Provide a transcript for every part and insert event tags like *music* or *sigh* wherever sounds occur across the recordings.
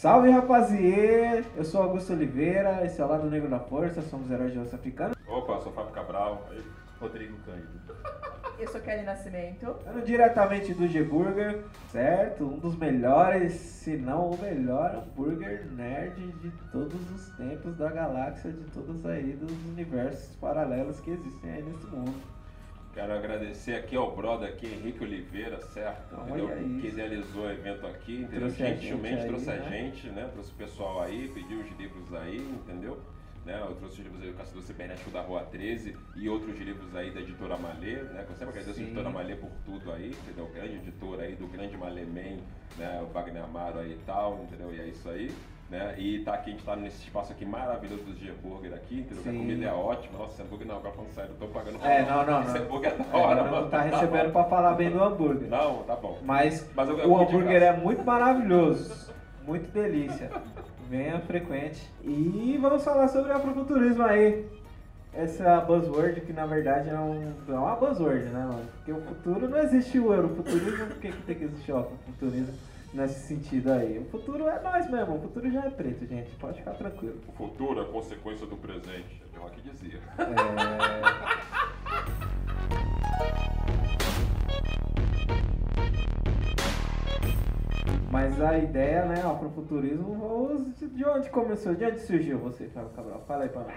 Salve rapaziê! Eu sou Augusto Oliveira, esse é o Lado Negro da Força, somos heróis de Osso Africano. Opa, sou Fábio Cabral, aí, Rodrigo Cândido. *laughs* Eu sou Kelly Nascimento. Falando diretamente do G-Burger, certo? Um dos melhores, se não o melhor hambúrguer nerd de todos os tempos da galáxia, de todos aí dos universos paralelos que existem aí nesse mundo. Quero agradecer aqui ao brother aqui, Henrique Oliveira, certo? Olha entendeu? isso. Que idealizou o evento aqui, entendeu? Trouxe a gente Gentilmente aí, trouxe a né? gente, né? Trouxe o pessoal aí, pediu os livros aí, entendeu? Né? Eu trouxe os livros aí do Caçador Cibernético da Rua 13 e outros livros aí da editora Malê, né? Eu sempre agradeço a Sim. editora Malê por tudo aí, entendeu? Grande editora aí, do grande Malê Man, né? O Wagner Amaro aí e tal, entendeu? E é isso aí. Né? E tá aqui, a gente tá nesse espaço aqui maravilhoso do G-Burger aqui, entendeu? A comida é ótima. Nossa, hambúrguer não, agora falando sério, eu tô pagando É, não, não, Esse hambúrguer é da É, hora, não mano. tá recebendo pra falar bem do hambúrguer. Não, tá bom. Mas, Mas eu- eu o hambúrguer é muito maravilhoso, muito delícia. Venha frequente. E vamos falar sobre afrofuturismo aí. Essa buzzword que na verdade é, um, é uma buzzword, né, mano? Porque o futuro não existe o eurofuturismo, por que, que tem que existir o afrofuturismo nesse sentido aí? O futuro é nós mesmo, o futuro já é preto, gente. Pode ficar tranquilo. O futuro é consequência do presente. É o que dizia. É... Mas a ideia, né, o afrofuturismo, vamos- de onde começou? De onde surgiu você, Fábio Cabral? Fala aí pra nós.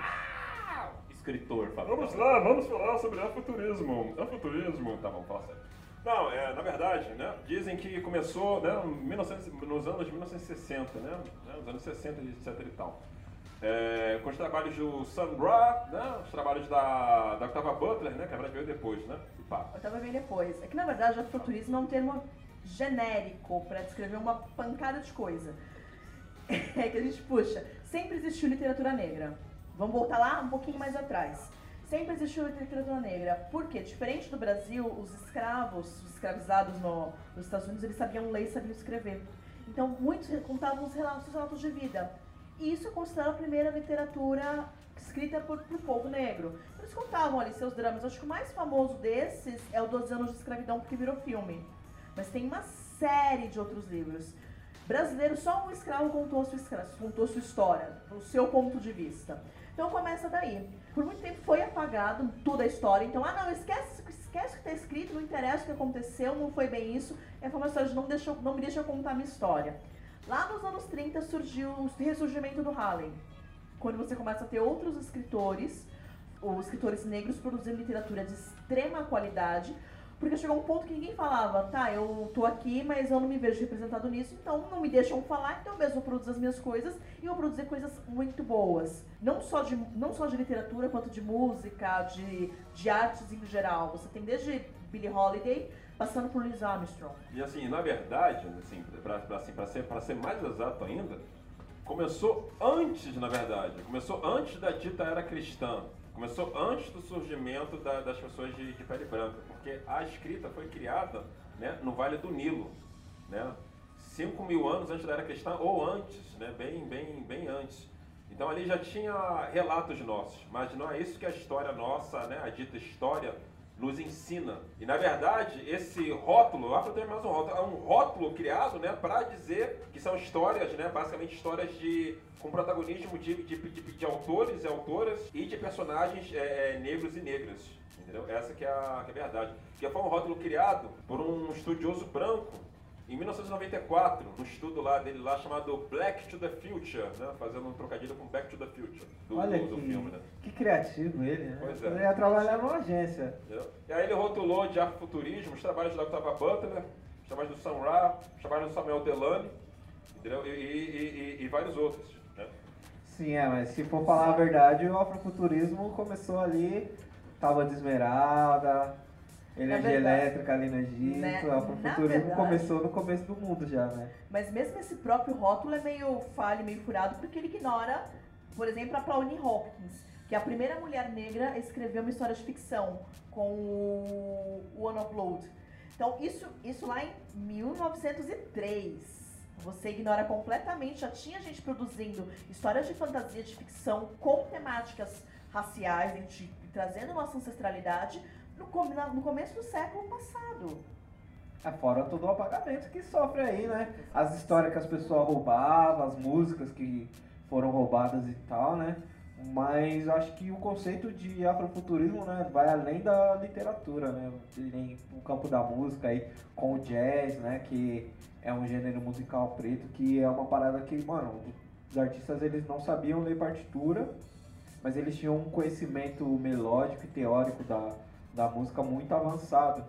Escritor, fala. Vamos lá, vamos falar sobre afuturismo. Afuturismo. Tá, vamos falar sério. Não, é, na verdade, né, dizem que começou né, em 1900 nos anos 1960, né, né, nos anos 60 e etc e tal. É, com os trabalhos do Sun Ra, né, os trabalhos da, da Octava Butler, né, que na verdade veio depois, né, pá. Eu tava bem depois. É que na verdade o afrofuturismo é um termo genérico pra descrever uma pancada de coisa. *laughs* É que a gente puxa. Sempre existiu literatura negra. Vamos voltar lá um pouquinho mais atrás. Sempre existiu literatura negra. Por quê? Diferente do Brasil, os escravos, os escravizados no- nos Estados Unidos, eles sabiam ler e sabiam escrever. Então, muitos contavam os relatos, os relatos de vida. E isso é considerado a primeira literatura escrita por, por povo negro. Eles contavam ali seus dramas. Acho que o mais famoso desses é o 12 anos de escravidão, porque virou filme. Mas tem uma série de outros livros. Brasileiro, só um escravo contou sua, contou sua história, do seu ponto de vista. Então começa daí. Por muito tempo foi apagado toda a história. Então, ah não, esquece, esquece o que está escrito, não interessa o que aconteceu, não foi bem isso. É uma história de não, deixa, não me deixa contar minha história. Lá nos anos 30 surgiu o ressurgimento do Harlem. Quando você começa a ter outros escritores, ou escritores negros produzindo literatura de extrema qualidade, porque chegou um ponto que ninguém falava, tá, eu tô aqui, mas eu não me vejo representado nisso, então não me deixam falar, então eu mesmo vou produzir as minhas coisas e vou produzir coisas muito boas. Não só de, não só de literatura, quanto de música, de, de artes em geral. Você tem desde Billie Holiday, passando por Louis Armstrong. E assim, na verdade, assim, pra, pra, assim, pra, ser, pra ser mais exato ainda, começou antes, na verdade, começou antes da dita era cristã. Começou antes do surgimento da- das pessoas de, de pele branca, porque a escrita foi criada né, no Vale do Nilo, né, 5 mil anos antes da era cristã, ou antes, né, bem, bem, bem antes. Então ali já tinha relatos nossos, mas não é isso que a história nossa, né, a dita história, nos ensina. E na verdade, esse rótulo, o Afro tem mais um rótulo, é um rótulo criado né, para dizer que são histórias, né, basicamente histórias de, com protagonismo de, de, de, de autores e autoras e de personagens é, negros e negras. Entendeu? Essa que é, a, que é a verdade. Que foi um rótulo criado por um estudioso branco em 1994, um estudo lá dele lá chamado Black to the Future, né, fazendo um trocadilho com Back to the Future do, Olha do, do que, filme. Né? que criativo ele, né? Pois é. Ele ia trabalhar numa agência. Entendeu? E aí ele rotulou de afrofuturismo os trabalhos da Octava Butler, os trabalhos do Sam Ra, os trabalhos do Samuel Delany, entendeu? E, e- e- e vários outros. Né? Sim, é, mas se for falar a verdade, o afrofuturismo começou ali, tava de esmeralda, energia verdade, elétrica ali no Egito, né, o afrofuturismo começou no começo do mundo já, né? Mas mesmo esse próprio rótulo é meio falho, meio furado, porque ele ignora, por exemplo, a Pauline Hopkins, que é a primeira mulher negra a escrever uma história de ficção com o One of Blood. Então, isso, isso lá em 1903. Você ignora completamente, já tinha gente produzindo histórias de fantasia, de ficção, com temáticas raciais, a gente trazendo nossa ancestralidade no, no começo do século passado. É fora todo o apagamento que sofre aí, né? As histórias que as pessoas roubavam, as músicas que foram roubadas e tal, né? Mas acho que o conceito de afrofuturismo né, vai além da literatura, né? Tem o campo da música aí com o jazz, né? Que é um gênero musical preto que é uma parada que, mano, os artistas eles não sabiam ler partitura, mas eles tinham um conhecimento melódico e teórico da, da música muito avançado.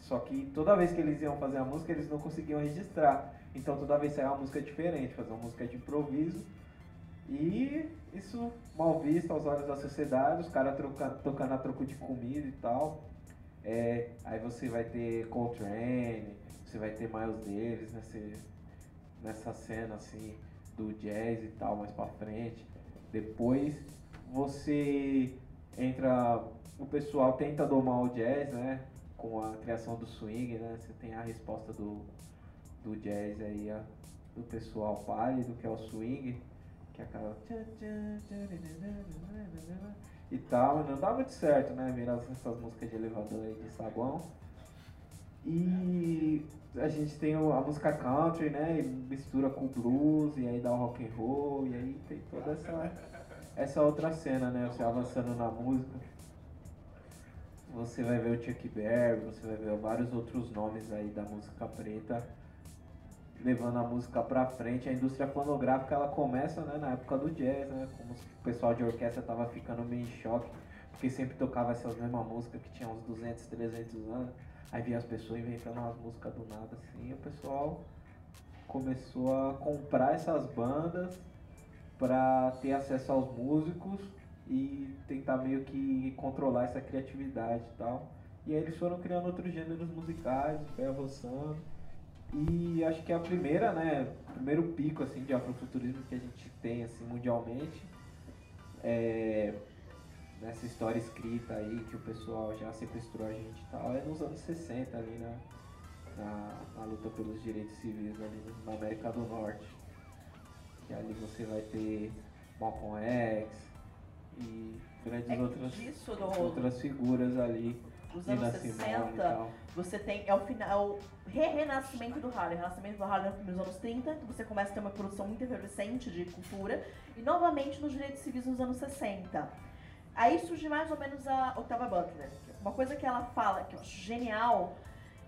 Só que toda vez que eles iam fazer a música, eles não conseguiam registrar. Então toda vez saía uma música diferente, fazer uma música de improviso. E isso mal visto aos olhos da sociedade, os caras tocando a troco de comida e tal. É, aí você vai ter Coltrane, você vai ter Miles Davis nesse, nessa cena assim do jazz e tal mais pra frente. Depois você entra, o pessoal tenta domar o jazz, né? Com a criação do swing, né? Você tem a resposta do, do jazz aí, a, do pessoal pálido, que é o swing, que é aquela. E tal, não dá muito certo, né? Virar essas músicas de elevador aí de saguão. E a gente tem a música country, né? E mistura com blues, e aí dá o rock and roll, e aí tem toda essa, essa outra cena, né? Você avançando na música. Você vai ver o Chuck Berry, você vai ver vários outros nomes aí da música preta levando a música pra frente. A indústria fonográfica ela começa né, na época do jazz, né? Como o pessoal de orquestra tava ficando meio em choque, porque sempre tocava essas mesmas músicas que tinha uns 200, 300 anos. Aí via as pessoas inventando umas músicas do nada assim, e o pessoal começou a comprar essas bandas para ter acesso aos músicos e tentar meio que controlar essa criatividade e tal. E aí eles foram criando outros gêneros musicais, foi avançando. E acho que é a primeira, né, primeiro pico assim de afrofuturismo que a gente tem assim mundialmente. É, nessa história escrita aí que o pessoal já sequestrou a gente e tal, é nos anos 60 ali na, na, na, luta pelos direitos civis ali na América do Norte. Que ali você vai ter Malcolm X e grandes é outras, disso, do... outras figuras ali. Os anos 60, você tem, é o final, é re-renascimento do Harlem. Renascimento do Harlem nos anos 30, então você começa a ter uma produção muito efervescente de cultura, e novamente nos direitos civis nos anos 60 Aí surge mais ou menos a Octava Butler. Uma coisa que ela fala, que eu acho genial,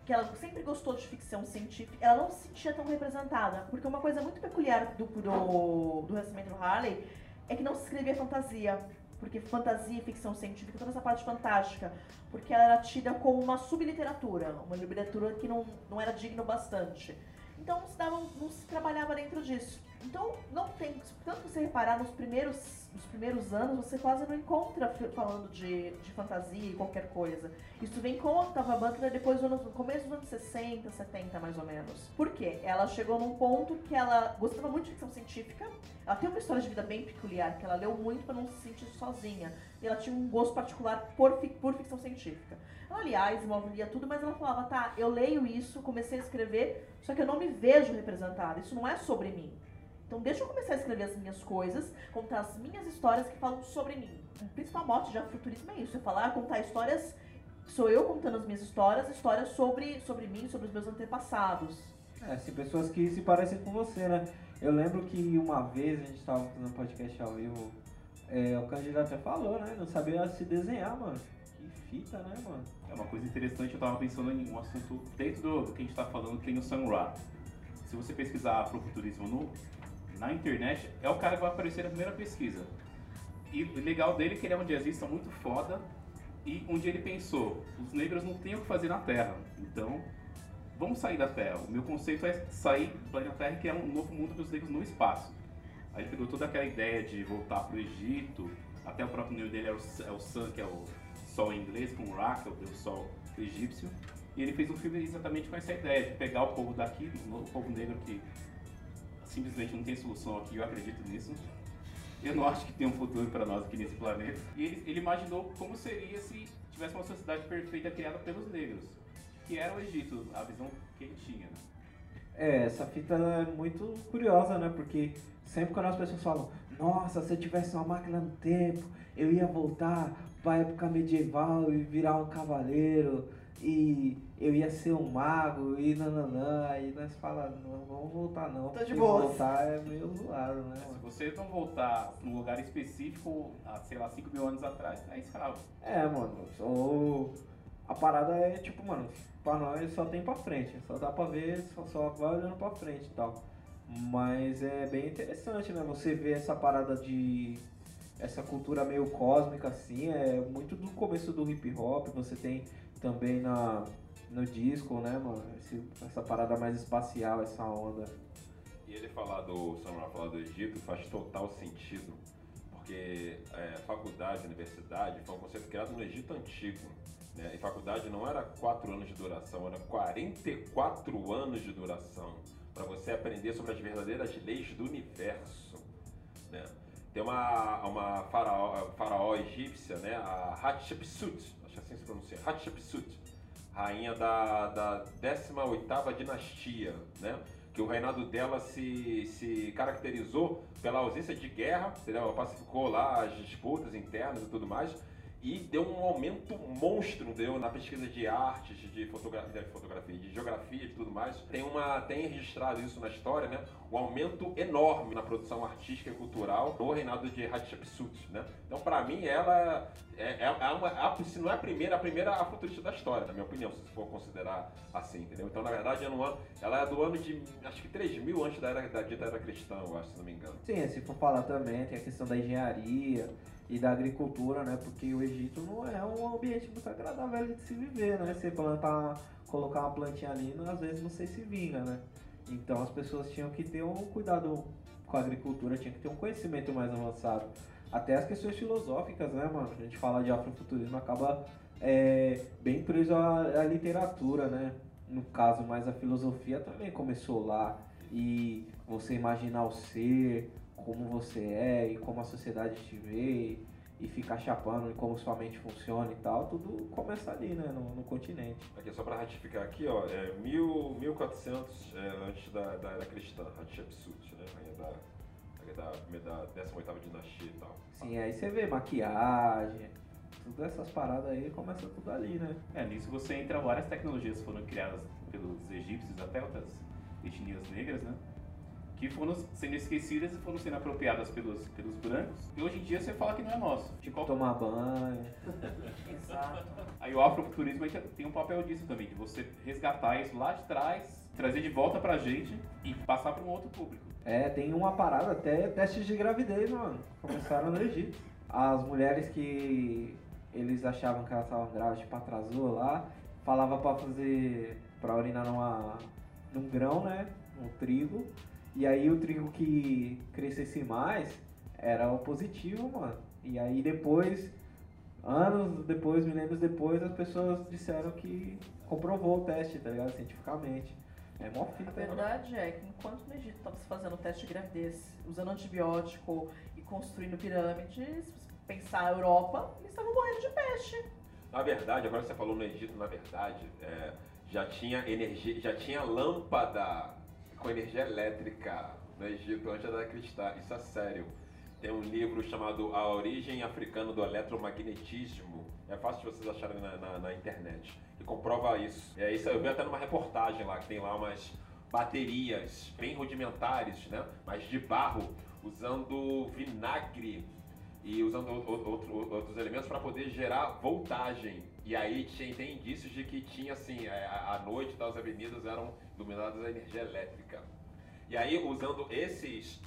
que ela sempre gostou de ficção científica, ela não se sentia tão representada. Porque uma coisa muito peculiar do, do, do Harley é que não se escrevia fantasia. Porque fantasia e ficção científica, toda essa parte fantástica. Porque ela era tida como uma subliteratura, uma literatura que não, não era digna bastante. Então não se, dava, não se trabalhava dentro disso. Então não tem, tanto você reparar nos primeiros nos primeiros anos, você quase não encontra falando de, de fantasia e qualquer coisa. Isso vem com a Octava Butler depois no começo dos anos 60, 70, mais ou menos. Por quê? Ela chegou num ponto que ela gostava muito de ficção científica. Ela tem uma história de vida bem peculiar, que ela leu muito para não se sentir sozinha. E ela tinha um gosto particular por, por ficção científica. Ela, aliás, lia tudo, mas ela falava, tá, eu leio isso, comecei a escrever, só que eu não me vejo representada. Isso não é sobre mim. Então deixa eu começar a escrever as minhas coisas, contar as minhas histórias que falam sobre mim. O principal mote de afrofuturismo é isso, é falar, contar histórias, sou eu contando as minhas histórias, histórias sobre, sobre mim, sobre os meus antepassados. É, assim, pessoas que se parecem com você, né? Eu lembro que uma vez a gente estava fazendo um podcast ao vivo, é, o candidato até falou, né? Não sabia se desenhar, mano. Que fita, né, mano? É uma coisa interessante, eu tava pensando em um assunto dentro do, do que a gente tá falando, tem o Sun Ra. Se você pesquisar afrofuturismo no na internet, é o cara que vai aparecer na primeira pesquisa. E o legal dele é que ele é um jazzista muito foda e um dia ele pensou, os negros não têm o que fazer na Terra, então vamos sair da Terra. O meu conceito é sair do planeta Terra e criar um novo mundo para os negros no espaço. Aí ele pegou toda aquela ideia de voltar para o Egito, até o próprio nome dele é o, é o Sun, que é o sol em inglês, com o Ra, que é o sol egípcio. E ele fez um filme exatamente com essa ideia de pegar o povo daqui, o povo negro que simplesmente não tem solução aqui, eu acredito nisso. Eu não acho que tem um futuro para nós aqui nesse planeta. E ele, ele, imaginou como seria se tivesse uma sociedade perfeita criada pelos negros, que era o Egito, a visão que ele tinha. Né? É, essa fita é muito curiosa, né? Porque sempre quando as pessoas falam, nossa, se eu tivesse uma máquina do tempo, eu ia voltar para a época medieval e virar um cavaleiro e eu ia ser um mago e nananã, aí nós falamos, não vamos voltar não. Tô de porque boas. voltar é meio zoado, né, Se mano? você não voltar num lugar específico, há, sei lá, 5 mil anos atrás, é escravo. É, mano, ou a parada é tipo, mano, pra nós só tem pra frente, só dá pra ver, só, só vai olhando pra frente e tal. Mas é bem interessante, né? Você vê essa parada de. essa cultura meio cósmica assim, é muito do começo do hip hop, você tem também na, no disco, né, mano? Esse- essa parada mais espacial, essa onda. E ele falar do Samuel falar do Egito faz total sentido, porque é, faculdade, universidade foi um conceito criado no Egito antigo. Né? E faculdade não era 4 anos de duração, era 44 anos de duração para você aprender sobre as verdadeiras leis do universo. Né? Tem uma, uma faraó, faraó egípcia, né? a Hatshepsut, acho assim se pronuncia, Hatshepsut, rainha da, da 18ª dinastia, né? que o reinado dela se, se caracterizou pela ausência de guerra, entendeu? ela pacificou lá as disputas internas e tudo mais, e deu um aumento monstro entendeu? na pesquisa de artes, de fotografia, de, fotografia, de geografia e tudo mais. Tem, uma, tem registrado isso na história, né? um aumento enorme na produção artística e cultural no reinado de Hatshepsut. Né? Então, para mim, ela é, é, é uma, a- se não é a primeira, a primeira afrofuturista da história, na minha opinião, se for considerar assim, entendeu? Então, na verdade, é no ano, ela é do ano de, acho que 3 mil antes da, era, da dita era cristã, eu acho, se não me engano. Sim, se for falar também, tem a questão da engenharia e da agricultura, né? Porque o Egito não é um ambiente muito agradável de se viver, né? Você plantar, colocar uma plantinha ali, às vezes sei se vinga, né? Então as pessoas tinham que ter um cuidado com a agricultura, tinha que ter um conhecimento mais avançado. Até as questões filosóficas, né, mano? A gente fala de afrofuturismo, acaba é, bem preso à, à literatura, né? No caso, mas a filosofia também começou lá. E você imaginar o ser, como você é e como a sociedade te vê e ficar chapando em como sua mente funciona e tal, tudo começa ali, né, no, no continente. Aqui, só para ratificar aqui, ó, é mil, 1400 é, antes da, da era cristã, Hatshepsut, né? Rainha da, da, da 18ª dinastia e tal. Sim, aí você vê maquiagem, todas essas paradas aí começa tudo ali, né? É, nisso você entra várias tecnologias que foram criadas pelos egípcios, até outras etnias negras, né? Que foram sendo esquecidas e foram sendo apropriadas pelos, pelos brancos. E hoje em dia você fala que não é nosso. De qual... Tomar banho. *laughs* Exato. Aí o afrofuturismo tem um papel disso também, de você resgatar isso lá de trás, trazer de volta pra gente e passar para um outro público. É, tem uma parada, até testes de gravidez, mano. Começaram no Egito. As mulheres que eles achavam que elas estavam grávidas, tipo atrasou lá, falava pra fazer. pra urinar numa, num grão, né? Um trigo. E aí o trigo que crescesse mais era o positivo, mano. E aí depois, anos depois, milênios depois, as pessoas disseram que comprovou o teste, tá ligado? Cientificamente. É mó A fita. verdade é que enquanto no Egito estava se fazendo o teste de gravidez, usando antibiótico e construindo pirâmides, se você pensar a Europa, eles estavam morrendo de peste. Na verdade, agora que você falou no Egito, na verdade, é, já tinha energia, já tinha lâmpada com energia elétrica no Egito antes da cristã. Isso é sério. Tem um livro chamado A Origem Africana do Eletromagnetismo. É fácil de vocês acharem na, na- na internet. Que comprova isso. É isso. Eu vi até numa reportagem lá que tem lá umas baterias bem rudimentares, né? Mas de barro, usando vinagre e usando outro- outros elementos para poder gerar voltagem. E aí tinha, tem indícios de que tinha assim, é, a, a noite das avenidas eram iluminadas a energia elétrica. E aí usando esses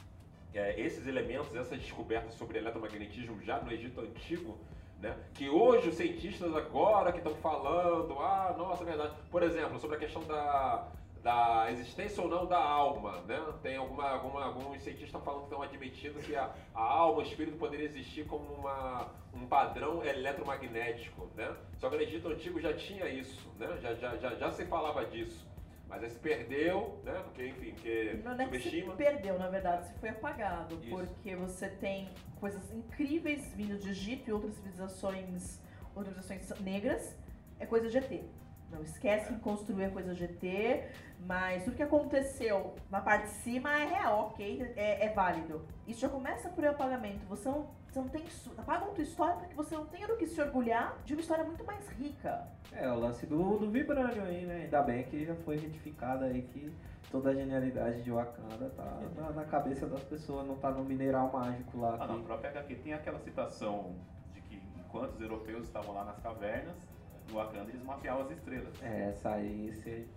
é, esses elementos, essas descobertas sobre eletromagnetismo já no Egito antigo, né? Que hoje os cientistas agora que estão falando, ah, nossa, é verdade. Por exemplo, sobre a questão da, da existência ou não da alma, né? Tem alguma, alguma, alguns cientistas falando que estão admitindo que a, a alma, o espírito poderia existir como uma, um padrão eletromagnético, né? Só que no Egito Antigo já tinha isso, né? Já, já, já, já se falava disso. Mas aí se perdeu, né? Porque, enfim, que Não é que se perdeu, na verdade, se foi apagado. Isso. Porque você tem coisas incríveis vindo de Egito e outras civilizações, outras civilizações negras, é coisa ET. Não esquece em construir a coisa GT, mas tudo que aconteceu na parte de cima é real, ok? É, é válido. Isso já começa por apagamento. Você não, você não tem. Apagam tua história porque você não tem do que se orgulhar de uma história muito mais rica. É, o lance do, do Vibranium aí, né? Ainda bem que já foi retificado aí que toda a genialidade de Wakanda tá na, na cabeça das pessoas, não tá no mineral mágico lá. Ah, que- na própria HQ tem aquela citação de que enquanto os europeus estavam lá nas cavernas, no Wakanda eles mapeavam as estrelas. É, essa aí, esse,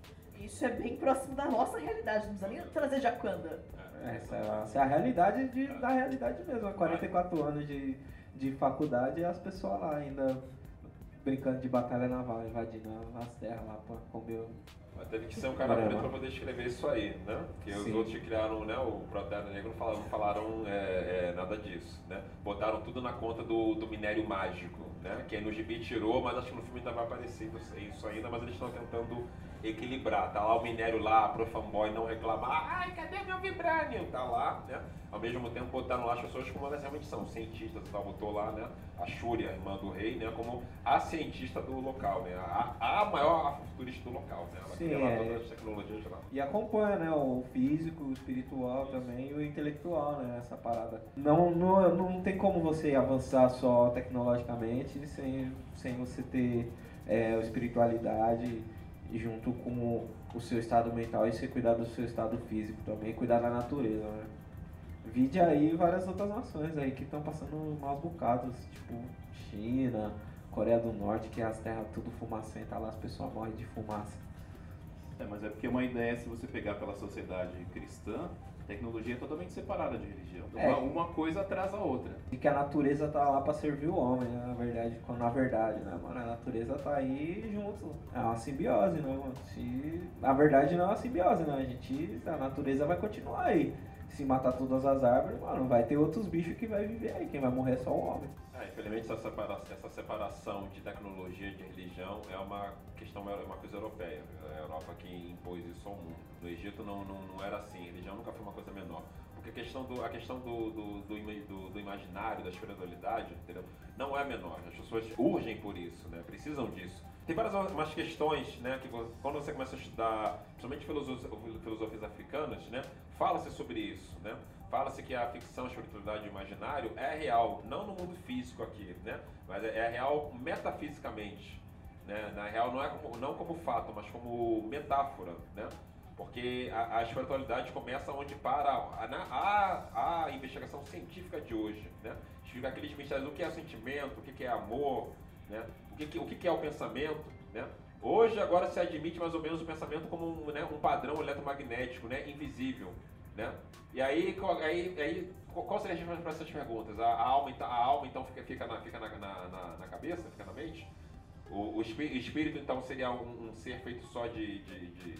Isso é bem próximo da nossa realidade, não precisa nem trazer Wakanda. essa, essa é a realidade de, da realidade mesmo. Há 44 anos de, de faculdade e as pessoas lá ainda brincando de batalha naval, invadindo as terras lá pra comer. o- Mas teve que ser um cara Caramba. preto pra poder escrever isso aí, né? Porque os outros que criaram, né, o Protesto Negro não falaram, não falaram é, é, nada disso, né? Botaram tudo na conta do, do minério mágico, né? Que aí no gibi tirou, mas acho que no filme ainda vai aparecer isso ainda, mas eles estão tentando equilibrar. Tá lá o minério lá, pro fanboy não reclamar, ai, cadê meu Vibranium? Tá lá, né? Ao mesmo tempo botaram lá as pessoas como elas realmente são, cientistas tal, botou lá, né? A Shuri, a irmã do rei, né? Como a cientista do local, né? A, a maior futurista do local, né? Ela Sim, cria lá é. todas as tecnologias lá. E acompanha, né, o físico, o espiritual também e o intelectual, né, essa parada. Não, não, não tem como você avançar só tecnologicamente sem, sem você ter é, espiritualidade junto com o seu estado mental e você cuidar do seu estado físico também, cuidar da natureza, né. Vide aí várias outras nações aí que estão passando maus bocados, tipo China, Coreia do Norte, que as terras tudo fumacenta lá, as pessoas morrem de fumaça. É, mas é porque uma ideia, se você pegar pela sociedade cristã, tecnologia é totalmente separada de religião. É. Uma, uma coisa atrás da outra. de que a natureza tá lá pra servir o homem, né? Na verdade, quando na verdade, né, mano? A natureza tá aí junto. É uma simbiose, né, mano? Se... Na verdade não é uma simbiose, né? A gente. A natureza vai continuar aí. Se matar todas as árvores, mano, vai ter outros bichos que vai viver aí. Quem vai morrer é só o homem. É, infelizmente essa separação, essa separação de tecnologia e de religião é uma questão, é uma coisa europeia. É a Europa que impôs isso ao mundo. No Egito não, não, não era assim, religião nunca foi uma coisa menor. Porque a questão do, a questão do, do, do- do imaginário, da espiritualidade, entendeu? não é menor. As pessoas urgem por isso, né? precisam disso. Tem várias umas questões, né, que quando você começa a estudar, principalmente filosofias, filosofias africanas, né, fala-se sobre isso, né? Fala-se que a ficção, a espiritualidade o imaginário é real, não no mundo físico aqui, né? Mas é, é real metafisicamente, né? Na real não é como, não como fato, mas como metáfora, né? Porque a, a espiritualidade começa onde para a, a, a investigação científica de hoje, né? Explica aqueles mistérios, o que é sentimento, o que é amor, né? O que, que- o que é o pensamento, né? Hoje agora se admite mais ou menos o pensamento como um, né, um padrão eletromagnético, né? Invisível, né? E aí, qual- aí, aí qual seria a resposta para essas perguntas? A, a alma, então- a alma então fica, fica, na, fica na, na, na- cabeça, fica na mente? O, o espí- espírito então seria um, um ser feito só de, de- de-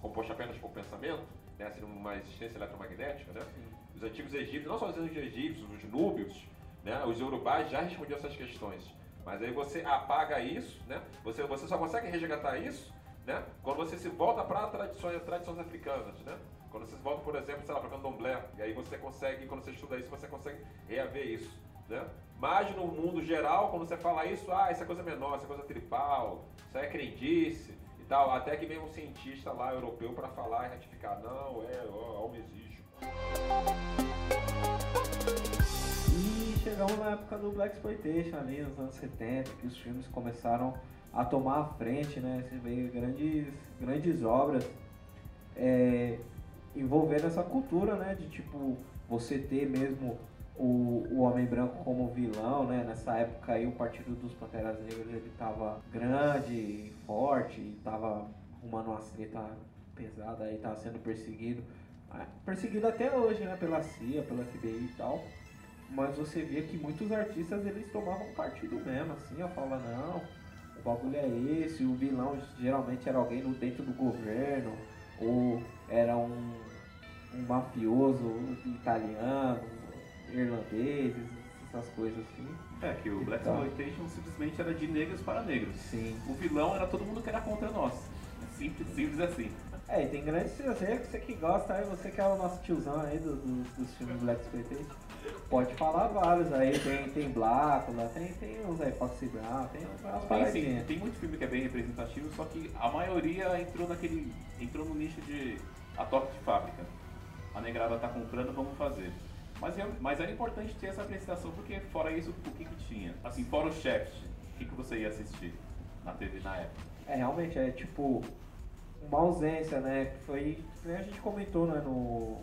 composto apenas por pensamento? Né? Seria uma existência eletromagnética, né? Os antigos egípcios, não só os antigos egípcios, os núbios, né? os urubás já respondiam essas questões. Mas aí você apaga isso, né? Você, você só consegue resgatar isso, né? Quando você se volta para tradições, tradições africanas, né? Quando você se volta, por exemplo, sei lá, para candomblé, e aí você consegue, quando você estuda isso, você consegue reaver isso, né? Mas no mundo geral, quando você fala isso, ah, isso é coisa menor, isso é coisa tribal, isso é crendice e tal, até que vem um cientista lá europeu para falar e ratificar, não, é, ó, alma existe. E chegamos na época do Black Exploitation ali, nos anos 70, que os filmes começaram a tomar a frente, né? Você vê grandes, grandes obras é, envolvendo essa cultura, né? De tipo, você ter mesmo o, o Homem Branco como vilão, né? Nessa época aí o Partido dos Panteras Negras ele tava grande, forte, e tava arrumando umas treta pesada aí, tava sendo perseguido. Perseguido até hoje, né? Pela CIA, pela FBI e tal. Mas você via que muitos artistas eles tomavam partido mesmo, assim, ó, falava, não, o bagulho é esse, o vilão geralmente era alguém dentro do governo, ou era um, um mafioso italiano, irlandês, essas coisas assim. É, que o Black Então. Exploitation simplesmente era de negros para negros. Sim. O vilão era todo mundo que era contra nós. Simples, simples assim. É, e tem grandes você, você que gosta aí, você que é o nosso tiozão aí do, do- dos filmes Black Exploitation. Pode falar vários aí, tem, tem Blácula, tem, tem uns aí, Foxy Brown, tem umas paradinhas. tem muito filme que é bem representativo, só que a maioria entrou naquele. entrou no nicho de a toque de fábrica. A negrada tá comprando, vamos fazer. Mas, é- mas era importante ter essa apresentação, porque fora isso, o que que tinha? Assim, fora o Shaft, o que, que você ia assistir na TV na época? É, realmente, é tipo uma ausência, né? Que foi. a gente comentou, né, no.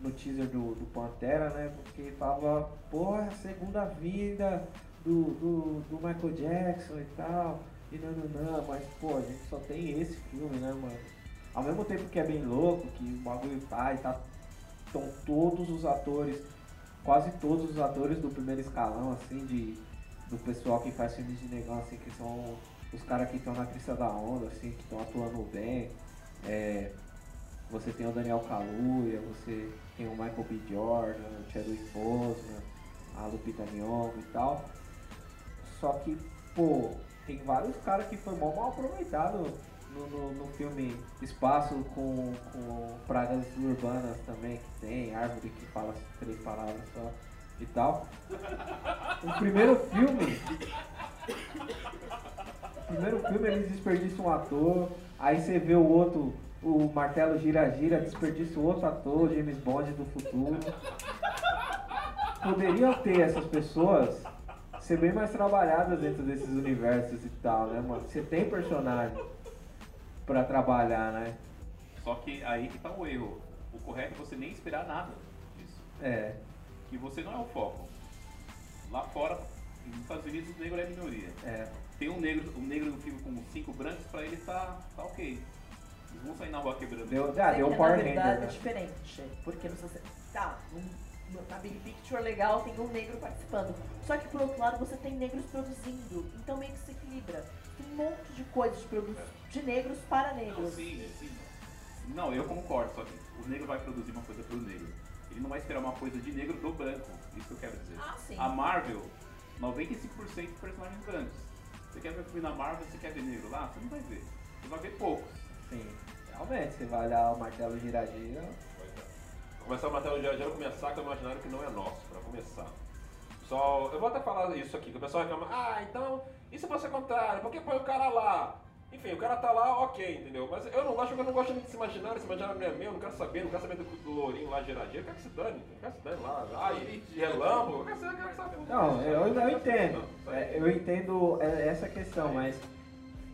No teaser do, do Pantera, né? Porque tava, porra, segunda vida do, do, do Michael Jackson e tal. E não, não, não, mas pô, a gente só tem esse filme, né, mano? Ao mesmo tempo que é bem louco, que o bagulho tá e tá. Estão todos os atores, quase todos os atores do primeiro escalão, assim, de, do pessoal que faz filmes de negão, assim, que são os caras que estão na crista da onda, assim, que estão atuando bem. É, você tem o Daniel Kaluuya, você tem o Michael B. Jordan, o Chadwick Boseman, a Lupita Nyong'o e tal. Só que, pô, tem vários caras que foi mó mal aproveitado no, no, no filme Espaço com, com pragas urbanas também, que tem, árvore que fala três palavras só e tal. O primeiro filme primeiro filme eles desperdiçam um ator, aí você vê o outro, o Martelo Gira Gira, desperdiça o outro ator, James Bond do futuro. Poderiam ter essas pessoas ser bem mais trabalhadas dentro desses universos e tal, né, mano? Você tem personagem pra trabalhar, né? Só que aí que tá o erro. O correto é você nem esperar nada disso. É. Que você não é o foco. Lá fora, nos Estados Unidos, o negro é minoria. É. Tem um negro, um negro no filme com cinco brancos, pra ele tá, tá ok. Vão sair na rua quebrando. Deu, ah, deu É Power na verdade né? é diferente. Porque você. Tá, num- no- na Big Picture legal tem um negro participando. Só que por outro lado você tem negros produzindo. Então meio que se equilibra. Tem um monte de coisas de, produ- de negros para Não, negros. sim, sim. Não, eu concordo, só que o negro vai produzir uma coisa pro negro. Ele não vai esperar uma coisa de negro do branco. Isso que eu quero dizer. Ah, sim. A Marvel, 95% de personagens brancos. Você quer ver filme na Marvel, você quer ver negro lá? Você não vai ver. Você vai ver poucos. Sim. Realmente, você vai olhar o Martelo Gira Gira. Pois é. Começar o martelo de começar com o imaginário que não é nosso, pra começar. Só, eu vou até falar isso aqui, que o pessoal reclama, ah, então, e se fosse o contrário, por que põe o cara lá? Enfim, o cara tá lá, ok, entendeu? Mas eu não gosto, eu não gosto muito desse imaginário, esse imaginário não é meu, eu não quero saber, não quero saber do, do lourinho lá giradinho, eu quero que se dane, eu quero que se dane lá, lá e de relâmpago, eu quero saber, eu quero saber. Não, eu, eu entendo. É, eu entendo é, essa questão, mas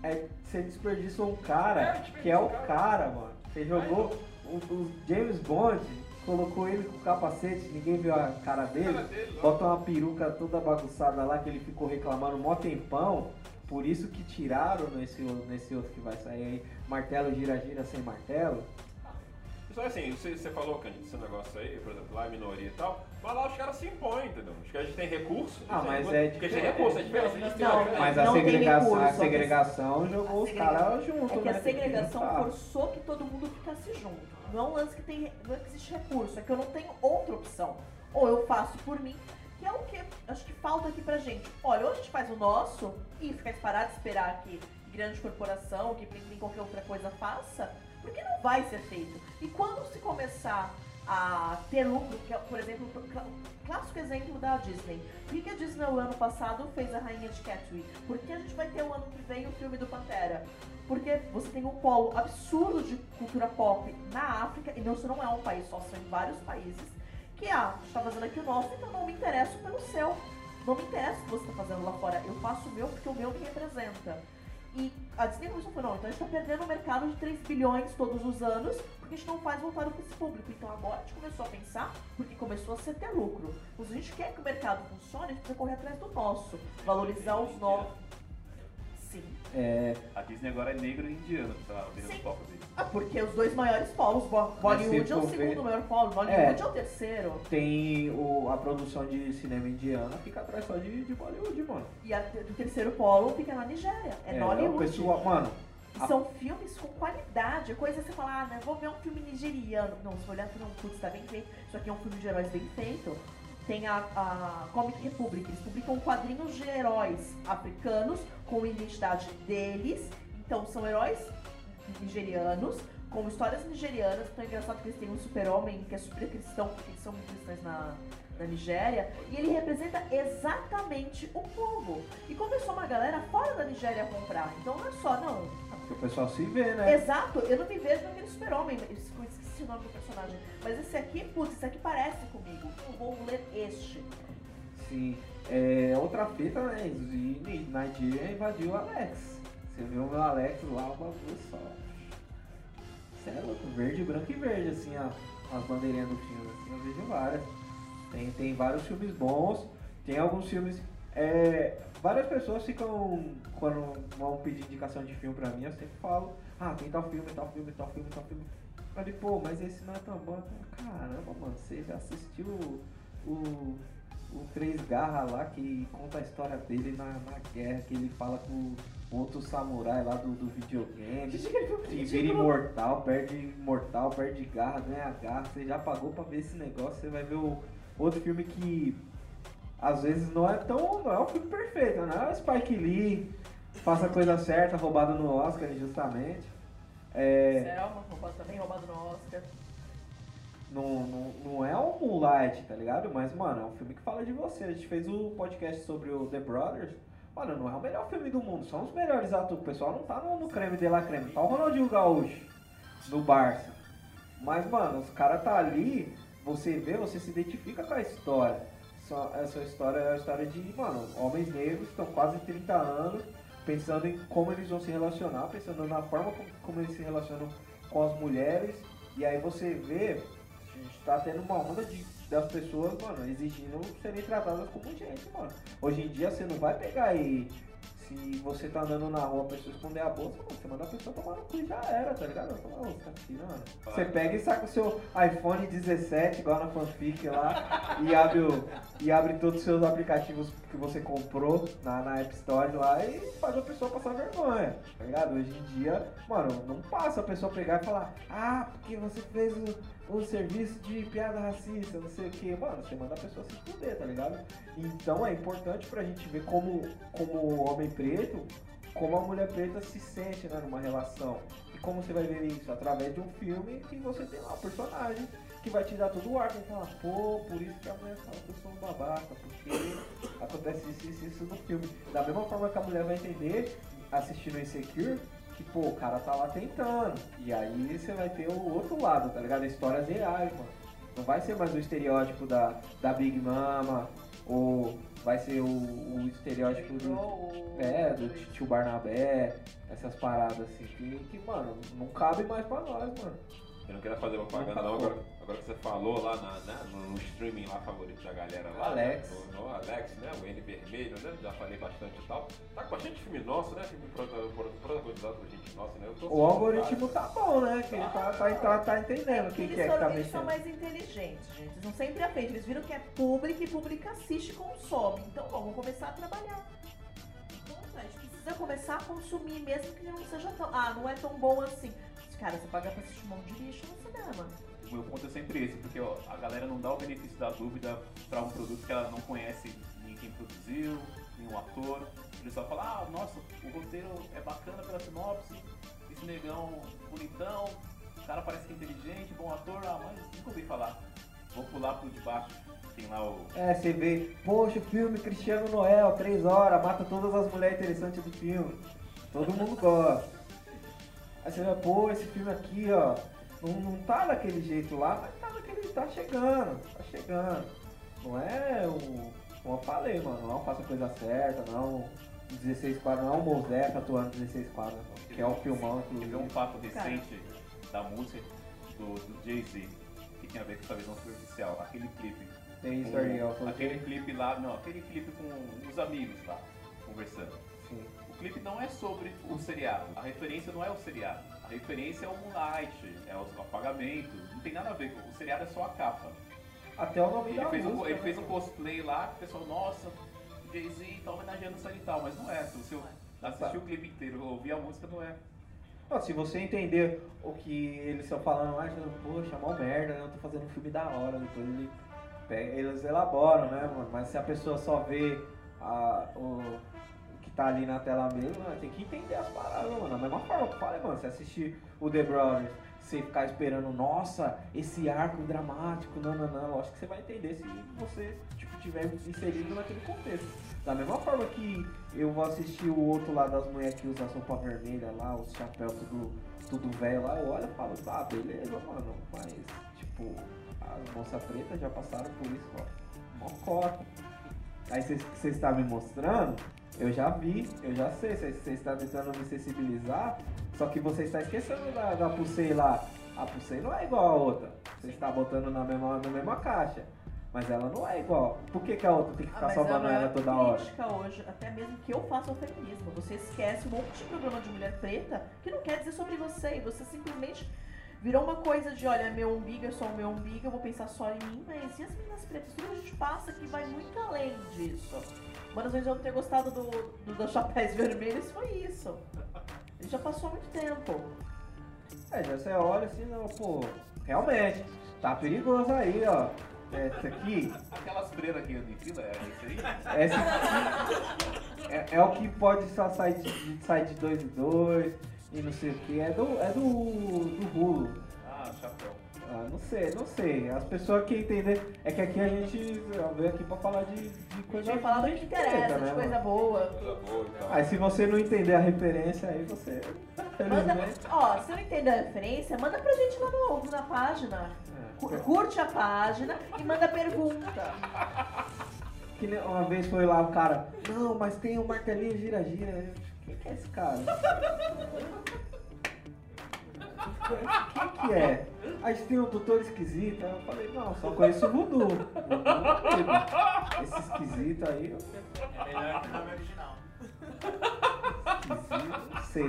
é, você desperdiçou um É, cara desperdiçou que é o cara. cara, mano. Você jogou o, o James Bond, colocou ele com capacete, ninguém viu a cara dele, botou uma peruca toda bagunçada lá que ele ficou reclamando mó tempão. Por isso que tiraram nesse, o- nesse outro que vai sair aí, martelo gira-gira sem martelo. Só assim, você, você falou, Candido, esse negócio aí, por exemplo, lá é minoria e tal, mas lá os caras se impõem, entendeu? Os caras têm recurso. Ah, mas é Porque tem diferente. recurso, é diferente. Não, não. Mas a não tem segregação, recurso, a segregação jogou A os caras juntos, É que né? a segregação Tem que forçou que todo mundo ficasse junto. Não é um lance que tem. Não é que existe recurso, é que eu não tenho outra opção. Ou eu faço por mim, que é o que acho que falta aqui pra gente. Olha, ou a gente faz o nosso e fica parado de esperar que grande corporação, que qualquer outra coisa faça, porque não vai ser feito. E quando se começar a ter lucro, que é, por exemplo, o clá- clássico exemplo da Disney. Por que a Disney o ano passado fez a Rainha de Catwick? Por que a gente vai ter o ano que vem o filme do Pantera? Porque você tem um polo absurdo de cultura pop na África, e não, isso não é um país só, são em vários países, que ah, a gente tá fazendo aqui o nosso, então não me interesso pelo seu. Não me interessa o que você tá fazendo lá fora. Eu faço o meu porque o meu me representa. E a Disney começou a falar, não, então a gente tá perdendo um mercado de 3 bilhões todos os anos, porque a gente não faz voltado para esse público. Então agora a gente começou a pensar, porque começou a ser ter lucro. Então, se a gente quer que o mercado funcione, a gente precisa correr atrás do nosso. Valorizar os novos. É, A Disney agora é negro e indiano, que tá virando Sim. foco dele. Ah, porque os dois maiores polos, Bo- Bollywood é o for ver- segundo maior polo, Bollywood é, o terceiro. tem o, a produção de cinema indiana fica atrás só de, de Bollywood, mano. E a, o terceiro polo fica na Nigéria, é, o Nollywood. pessoal, mano, E são filmes com qualidade. É coisa que você fala, ah, né, vou ver um filme nigeriano. Não, se olhar, não, putz, tá bem feito. Isso aqui é um filme de heróis bem feito. Tem a, a Comic Republic, eles publicam quadrinhos de heróis africanos com identidade deles. Então são heróis nigerianos com histórias nigerianas. Então é engraçado que eles têm um super-homem que é super cristão, porque eles são muito cristãos na, na Nigéria, e ele representa exatamente o povo. E começou uma galera fora da Nigéria a comprar. Então não é só, não. Porque o pessoal se vê, né? Exato, eu não me vejo naquele super-homem. Esqueci o nome do personagem. Mas esse aqui, putz, esse aqui parece comigo. Eu vou ler este. Sim. É, outra fita, né? Nigeria invadiu o Alex. Você viu o meu Alex lá, o bagulho só. Cê é louco, verde, branco e verde, assim, ó, as bandeirinhas do filme. Assim, eu vejo várias. Tem, tem vários filmes bons, tem alguns filmes. É, várias pessoas ficam, quando vão pedir indicação de filme pra mim, eu sempre falo, ah, tem tal filme, tal filme, tal filme, tal filme. Falei, pô, mas esse não é tão bom. Caramba, mano, você já assistiu o o Três Garra lá, que conta a história dele na, na guerra, que ele fala com outro samurai lá do, do videogame, que vira imortal, perde imortal, perde garra, ganha garra. Você já pagou pra ver esse negócio, você vai ver o outro filme que às vezes não é tão. não é o filme perfeito, não é o Spike Lee, faça a coisa certa, roubado no Oscar injustamente. É... Selma, roubado também, roubado no Oscar. Não, não, não é um Moonlight, tá ligado? Mas, mano, é um filme que fala de você. A gente fez o um podcast sobre o The Brothers. Mano, não é o melhor filme do mundo, são os melhores atores. O pessoal não tá no, no creme de la creme. Tá o Ronaldinho Gaúcho, do Barça. Mas, mano, os caras tá ali, você vê, você se identifica com a história. Essa história é a história de, mano, homens negros que estão quase 30 anos, pensando em como eles vão se relacionar, pensando na forma como, eles se relacionam com as mulheres. E aí você vê tá tendo uma onda de, das pessoas, mano, exigindo serem tratadas como gente, mano. Hoje em dia você não vai pegar aí se você tá andando na rua, a pessoa esconder a bolsa, mano, você manda a pessoa tomar no cu e já era, tá ligado? Você tá tirando. Você pega e saca o seu iPhone 17, igual na fanfic lá, e abre, o, e abre todos os seus aplicativos que você comprou na, na App Store lá e faz a pessoa passar vergonha, tá ligado? Hoje em dia, mano, não passa a pessoa pegar e falar, ah, porque você fez o o serviço de piada racista, não sei o que. Mano, você manda a pessoa se fuder, tá ligado? Então é importante pra gente ver como, como homem preto, como a mulher preta se sente né, numa relação. E como você vai ver isso? Através de um filme que você tem lá personagem que vai te dar todo o ar, que falar, pô, por isso que a mulher fala que eu sou um babaca, porque acontece isso, isso, isso no filme. Da mesma forma que a mulher vai entender assistindo Insecure, que, pô, o cara tá lá tentando. E aí você vai ter o outro lado, tá ligado? Histórias reais, mano. Não vai ser mais o estereótipo da, da Big Mama, ou vai ser o, o estereótipo do. É, do tio Barnabé, essas paradas assim, que, que, mano, não cabe mais pra nós, mano. Eu não quero fazer propaganda não, agora, agora que você falou lá na, né, no streaming lá favorito da galera lá. Alex. Né, no, no, Alex, né? O N vermelho, né? Já falei bastante e tal. Tá com a gente filme nosso, né? Filme protagonizado por gente nossa, né? o algoritmo tá bom, né? Que ele tá, tá, tá, tá entendendo o que, que é que tá mexendo. Eles são mais inteligentes, gente. Eles não sempre aprendem. Eles viram que é público e público assiste e consome. Então vamos começar a trabalhar. Então, a gente precisa começar a consumir, mesmo que não seja tão. Ah, não é tão bom assim. Cara, você paga pra assistir um monte de lixo no cinema. O meu ponto é sempre esse, porque ó, a galera não dá o benefício da dúvida para um produto que ela não conhece nem quem produziu, nenhum ator. Ele só fala, ah, nossa, o roteiro é bacana pela sinopse, esse negão bonitão, o cara parece que é inteligente, bom ator, ah, mas nunca ouvi falar. Vou pular pro de baixo. Tem lá o. É, você vê, poxa, filme Cristiano Noel, três horas, mata todas as mulheres interessantes do filme. Todo mundo gosta. Aí você vai, pô, esse filme aqui, ó, não, não tá daquele jeito lá, mas tá daquele. tá chegando, tá chegando. Não é o. Como eu falei, mano, não faça a coisa certa, não. 16 quadros, não é o Moseca atuando 16 quadros, que é um filmão que. Teve um fato recente da música do, do Jay-Z, que tem a ver com essa visão superficial, aquele clipe. Tem isso aí, ó. Aquele clipe lá, não, aquele clipe com os amigos lá, conversando. Sim clipe não é sobre o seriado. A referência não é o seriado. A referência é o Moonlight, é o apagamento. Não tem nada a ver. O seriado é só a capa. Até o nome ele da fez música, um, Ele fez um cosplay lá, que o pessoal, nossa, Jay-Z tá homenageando isso e tal. Mas não é. Se você assistir o clipe inteiro ouvir a música, não é. Não, se você entender o que eles estão falando lá, poxa, mal merda, né? Eu tô fazendo um filme da hora, depois ele pega, eles elaboram, né, mano? Mas se a pessoa só vê a, o, tá ali na tela mesmo, né? tem que entender as paradas, mano. Da mesma forma que eu falei, mano, você assistir o The Brothers, você ficar esperando, nossa, esse arco dramático, não, não, não. Acho que você vai entender se você tipo, tiver inserido naquele contexto. Da mesma forma que eu vou assistir o outro lá das mulheres que usam a sopa vermelha lá, os chapéus tudo, tudo velho lá, eu olho e falo, ah, beleza, mano, mas tipo, as moças pretas já passaram por isso, ó, mó. Aí você está me mostrando, eu já vi, eu já sei, você está tentando me sensibilizar, só que você está esquecendo da, da Pulsei lá. A Pulsei não é igual a outra. Você está botando na mesma, na mesma caixa. Mas ela não é igual. Por que, que a outra tem que Ah, ficar mas salvando maior ela toda hora? hoje, até mesmo que eu faço ao feminismo. Você esquece um monte de programa de mulher preta que não quer dizer sobre você. E você simplesmente virou uma coisa de, olha, meu umbigo é só o meu umbigo, eu vou pensar só em mim, mas e as meninas pretas? Tudo que a gente passa que vai muito além disso. Uma das vezes eu não ter gostado do, do, dos chapéus *laughs* vermelhos foi isso. Ele já passou há muito tempo. É, já você olha assim, não, pô, realmente, tá perigoso aí, ó. É, isso aqui, Aquelas freiras aqui em fila, é isso aí? esse aqui é, é o que pode só sair de, de- sair de dois em dois e não sei o que. É do, é do, do rulo. Ah, chapéu. Ah, não sei, não sei. As pessoas que entendem. É que aqui a gente veio aqui pra falar de, de A coisa gente vai falar do que interessa, preta, de né, coisa mano? boa. Coisa boa e tal. Aí se você não entender a referência, aí você. Manda, Felizmente. ó, se não entender a referência, manda pra gente lá no, na página. É. Curte a página e manda pergunta. Que uma vez foi lá o cara, não, mas tem um martelinho gira-gira. Quem que é esse cara? Quem que é? Aí tem um doutor esquisito. Aí eu falei, não, só conheço o voodoo. Esse esquisito aí, eu É melhor que o nome original. esquisito, não sei.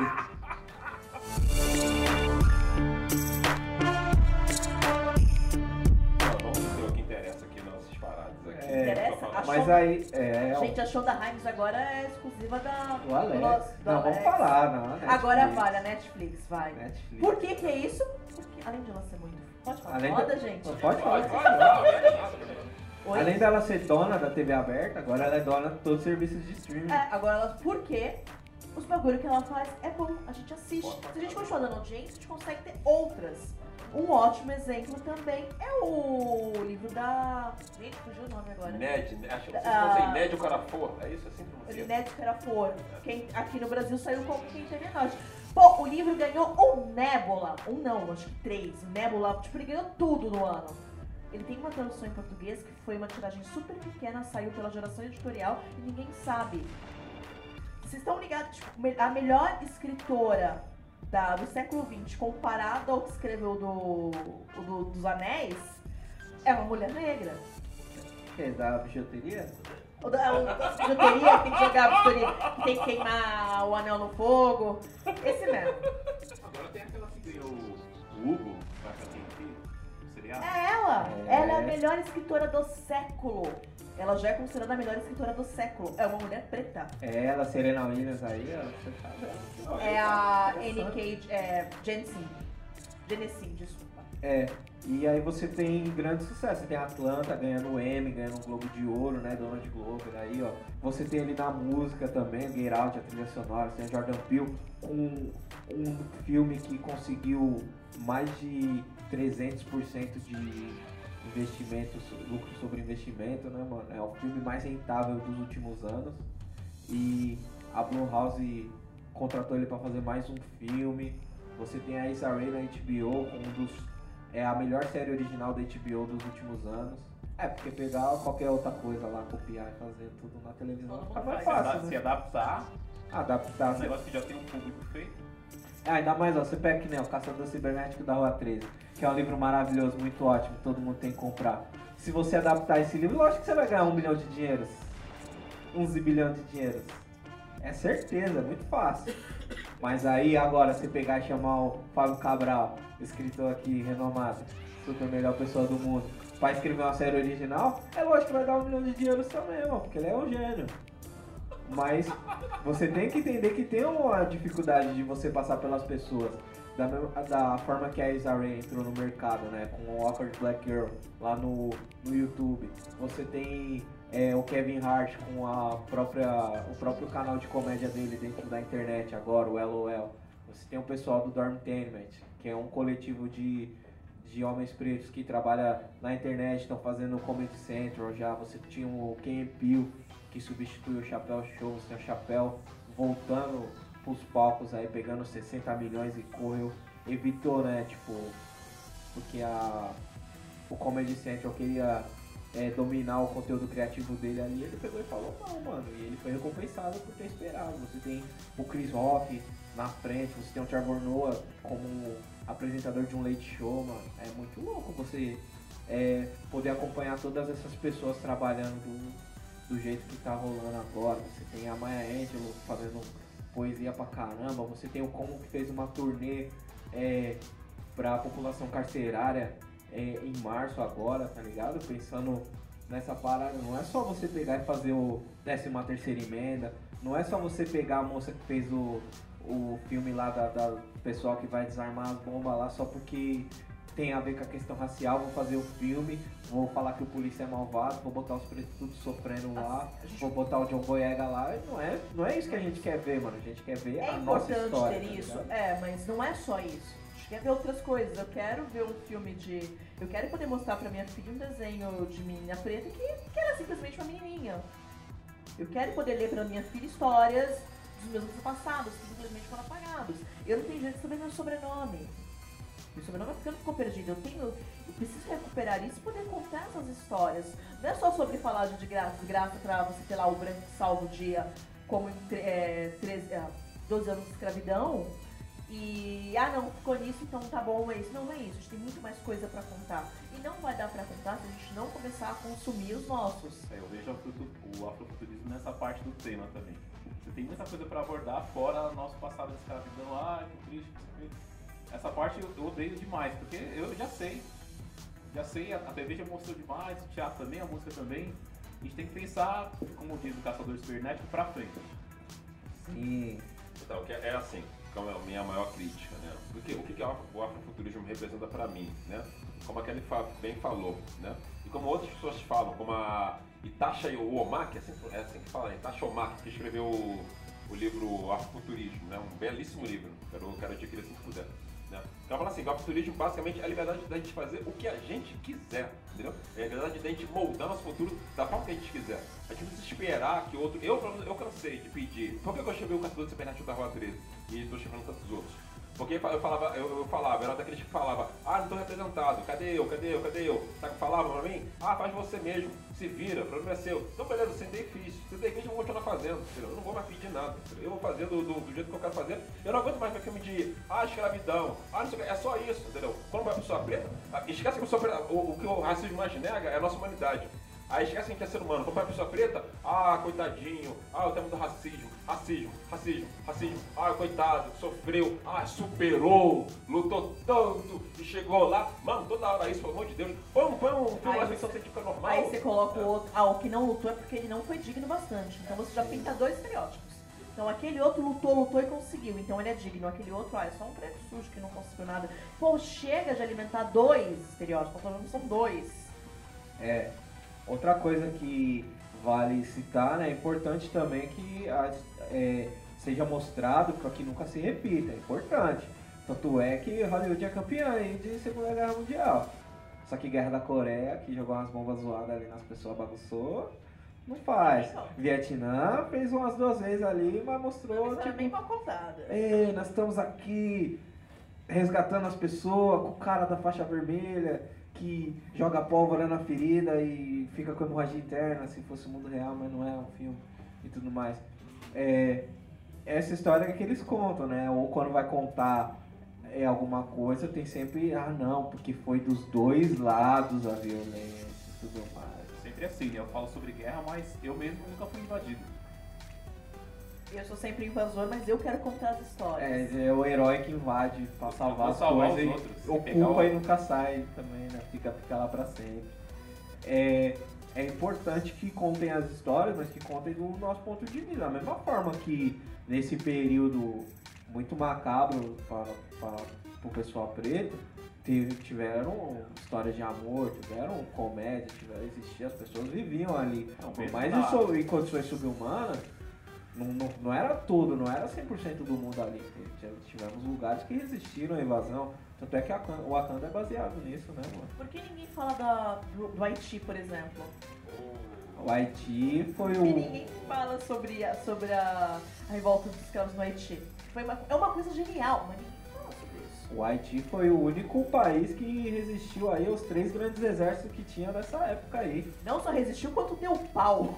É, Interessa? Achou- Mas aí, é, Gente, a Shonda Rhimes agora é exclusiva da. o Alex. nosso- do Não, vamos Alex. falar, não. Netflix. Agora vale, a Netflix, vai. Netflix. Por que que é isso? Porque, além de ela ser muito. Pode falar Além foda, da- gente? Pode Pode, falar. pode, pode. Oi? Além dela ser dona da TV aberta, agora ela é dona de todos os serviços de streaming. É, agora ela. Por quê? Os bagulho que ela faz é bom, a gente assiste. Se a gente continuar dando audiência, a gente consegue ter outras. Um ótimo exemplo também é o livro da. Gente, fugiu o nome agora. Ned, acho que você Ah. Ned o Carafor, é isso? Assim que pronuncia? Inédito era for. Quem, aqui no Brasil saiu como quem teve noite. Pô, o livro ganhou um Nebula. Um não, acho que três. O Nebula, tipo, ele ganhou tudo no ano. Ele tem uma tradução em português que foi uma tiragem super pequena, saiu pela geração editorial e ninguém sabe. Vocês estão ligados? Tipo, a melhor escritora da, do século XX, comparado ao que escreveu do, o do- dos Anéis, é uma mulher negra. Que é da bijuteria? O da o, da bijuteria, que tem que jogar a bijuteria, que tem que queimar o anel no fogo. Esse mesmo. Agora tem aquela que ganhou o Hugo, pra quem. É ela! É. Ela é a melhor escritora do século. Ela já é considerada a melhor escritora do século. É uma mulher preta. É ela, Serena Williams aí, ó. Você tá vendo? É a N.K. É, Jensen. Genesim, desculpa. É, e aí você tem grande sucesso. Você tem a Atlanta ganhando o Emmy, ganhando um Globo de Ouro, né? Dona de Globo, aí, ó. Você tem ali na música também, Get Out, a trilha sonora, você tem a Jordan Peele com um filme que conseguiu mais de 300% de investimento, lucro sobre investimento, né, mano? É o filme mais rentável dos últimos anos. E a Blumhouse contratou ele pra fazer mais um filme. Você tem a Issa Rae na HBO um dos é a melhor série original da HBO dos últimos anos. É, porque pegar qualquer outra coisa lá, copiar e fazer tudo na televisão fica mais fácil, se né? adaptar, Adaptar. um negócio que já tem um público feito. É, ainda mais, ó, você pega que nem o Caçador Cibernético da Rua 13, que é um livro maravilhoso, muito ótimo, todo mundo tem que comprar. Se você adaptar esse livro, lógico que você vai ganhar um milhão de dinheiros. 11 bilhões de dinheiros. É certeza, é muito fácil. Mas aí agora você pegar e chamar o Fábio Cabral, escritor aqui renomado, super melhor pessoa do mundo, pra escrever uma série original, é lógico que vai dar um milhão de dinheiros também, mano, porque ele é um gênio. Mas você tem que entender que tem uma dificuldade de você passar pelas pessoas. Da, mesma- da forma que a Isa Rae entrou no mercado, né? Com o Awkward Black Girl lá no, no YouTube. Você tem é, o Kevin Hart com a própria, o próprio canal de comédia dele dentro da internet agora, o LOL. Você tem o pessoal do Dormtainment, que é um coletivo de, de homens pretos que trabalha na internet, estão fazendo o Comedy Central já. Você tinha o Ken Peel, que substituiu o Chapéu Show. Você tem o Chapéu voltando pros palcos aí, pegando 60 milhões e correu. Evitou, né, tipo, porque a, o Comedy Central queria é, dominar o conteúdo criativo dele ali, ele pegou e falou não, mano. E ele foi recompensado por ter esperado. Você tem o Chris Rock na frente, você tem o Trevor Noah como apresentador de um late show, mano. É muito louco você é, poder acompanhar todas essas pessoas trabalhando do, do jeito que tá rolando agora. Você tem a Maya Angelou fazendo poesia pra caramba, você tem o Como que fez uma turnê é, pra população carcerária é, em março agora, tá ligado? Pensando nessa parada, não é só você pegar e fazer o 13 terceira emenda, não é só você pegar a moça que fez o, o filme lá da, da pessoal que vai desarmar as bombas lá só porque tem a ver com a questão racial, vou fazer o filme, vou falar que o polícia é malvado, vou botar os pretos tudo sofrendo lá, gente- vou botar o John Boyega lá, não é, não é isso que a gente quer ver, mano, a gente quer ver É a nossa importante história. ter tá isso, é, mas não é só isso. A gente quer ver outras coisas. Eu quero ver um filme de. Eu quero poder mostrar pra minha filha um desenho de menina preta que, que era simplesmente uma menininha. Eu quero poder ler pra minha filha histórias dos meus antepassados que simplesmente foram apagados. Eu não tenho jeito de saber meu sobrenome. Meu sobrenome é ficou perdido. Eu tenho. Eu preciso recuperar isso e poder contar essas histórias. Não é só sobre falar de graça, desgraça pra você ter lá o branco que salva o dia como é, 13, ah, 12 anos de escravidão. E, ah não, ficou nisso, então tá bom, é isso. Não, não é isso. A gente tem muito mais coisa pra contar. E não vai dar pra contar se a gente não começar a consumir os nossos. É, eu vejo o afro- o afrofuturismo nessa parte do tema também. Você tem muita coisa pra abordar fora nosso passado de escravidão. Ah, que triste. que triste. Essa parte eu, odeio demais, porque eu já sei. Já sei, a, TV já mostrou demais, o teatro também, a música também. A gente tem que pensar, como diz o caçador cibernético, pra frente. Sim. Então, que é assim, como é a minha maior crítica, né? Porque o que, que o afro- o afrofuturismo representa pra mim, né? Como a Kelly fa- bem falou, né? E como outras pessoas falam, como a Itasha Omaki, é assim, é assim que fala? Itasha Omaki, que escreveu o, o livro Afrofuturismo, né? Um belíssimo livro, quero, quero adquirir assim que puder. Ela fala assim, o afrofuturismo basicamente é a liberdade da gente fazer o que a gente quiser, entendeu? É a liberdade da gente moldar nosso futuro da forma que a gente quiser. A gente não precisa esperar que outro... Eu, eu cansei de pedir. Por que eu escrevi o Caçador de Supernet da Rua 13? E estou escrevendo tantos outros? Porque eu falava, eu, eu falava, era daqueles que falava, ah, não tô representado, cadê eu, cadê eu, cadê eu? Sabe falava pra mim? Ah, faz você mesmo, se vira, o problema é seu. Então beleza, sentei e fiz. Sentei e fiz, eu vou continuar fazendo? Eu não vou mais pedir nada? Eu vou fazer do, do, do jeito que eu quero fazer. Eu não aguento mais ver filme de, ah, escravidão, ah, não sei o que, é só isso, entendeu? Quando vai pra pessoa preta, ah, esquece que a pessoa preta, o, o que o racismo mais nega é a nossa humanidade. Aí esquece que é ser humano. Quando vai pessoa preta, ah, coitadinho, ah, o tema do racismo, racismo, racismo, racismo, ah, coitado, sofreu, ah, superou, lutou tanto e chegou lá. Mano, toda hora isso, pelo amor de Deus. Põe um, põe um mais você- ficção científica normal. Aí você coloca É. o outro. Ah, o que não lutou é porque ele não foi digno bastante. Então você já pinta dois estereótipos. Então aquele outro lutou, lutou e conseguiu. Então ele é digno. Aquele outro, ah, é só um preto sujo que não conseguiu nada. Pô, chega de alimentar dois estereótipos. Que são dois. É, outra coisa que vale citar, né, é importante também que é, seja mostrado para que nunca se repita, é importante. Tanto é que Hollywood é campeã de Segunda Guerra Mundial. Só que Guerra da Coreia, que jogou umas bombas zoadas ali nas pessoas, bagunçou, não faz. Não. Vietnã fez umas duas vezes ali, mas mostrou, Isso é tipo, bem mal contada. Ei, nós estamos aqui resgatando as pessoas com o cara da faixa vermelha que joga pólvora na ferida e fica com hemorragia interna, se fosse o mundo real, mas não é um filme e tudo mais. É, essa história que eles contam, né? Ou quando vai contar é, alguma coisa, tem sempre, ah não, porque foi dos dois lados a violência e tudo mais. Sempre assim, né? Eu falo sobre guerra, mas eu mesmo nunca fui invadido. Eu sou sempre invasor, mas eu quero contar as histórias. É, é o herói que invade pra salvar as salvar coisas os e outros, e ocupa e nunca sai também, né? Fica, fica lá pra sempre. É, é importante que contem as histórias, mas que contem do nosso ponto de vista. Da mesma forma que nesse período muito macabro para, para o pessoal preto, teve- tiveram histórias de amor, tiveram comédia, tiveram existir, as pessoas viviam ali. Não, Por mais na- em, so- em condições subhumanas, Não, não, não era tudo, não era 100% do mundo ali. Tivemos lugares que resistiram à invasão. Tanto é que o Wakanda é baseado nisso, né, mano? Por que ninguém fala da, do, do Haiti, por exemplo? O Haiti foi Por que o. ninguém fala sobre a, sobre a, a revolta dos escravos no Haiti? Foi uma, é uma coisa genial, mas ninguém fala sobre isso. O Haiti foi o único país que resistiu aí aos três grandes exércitos que tinha nessa época aí. Não só resistiu, quanto deu pau.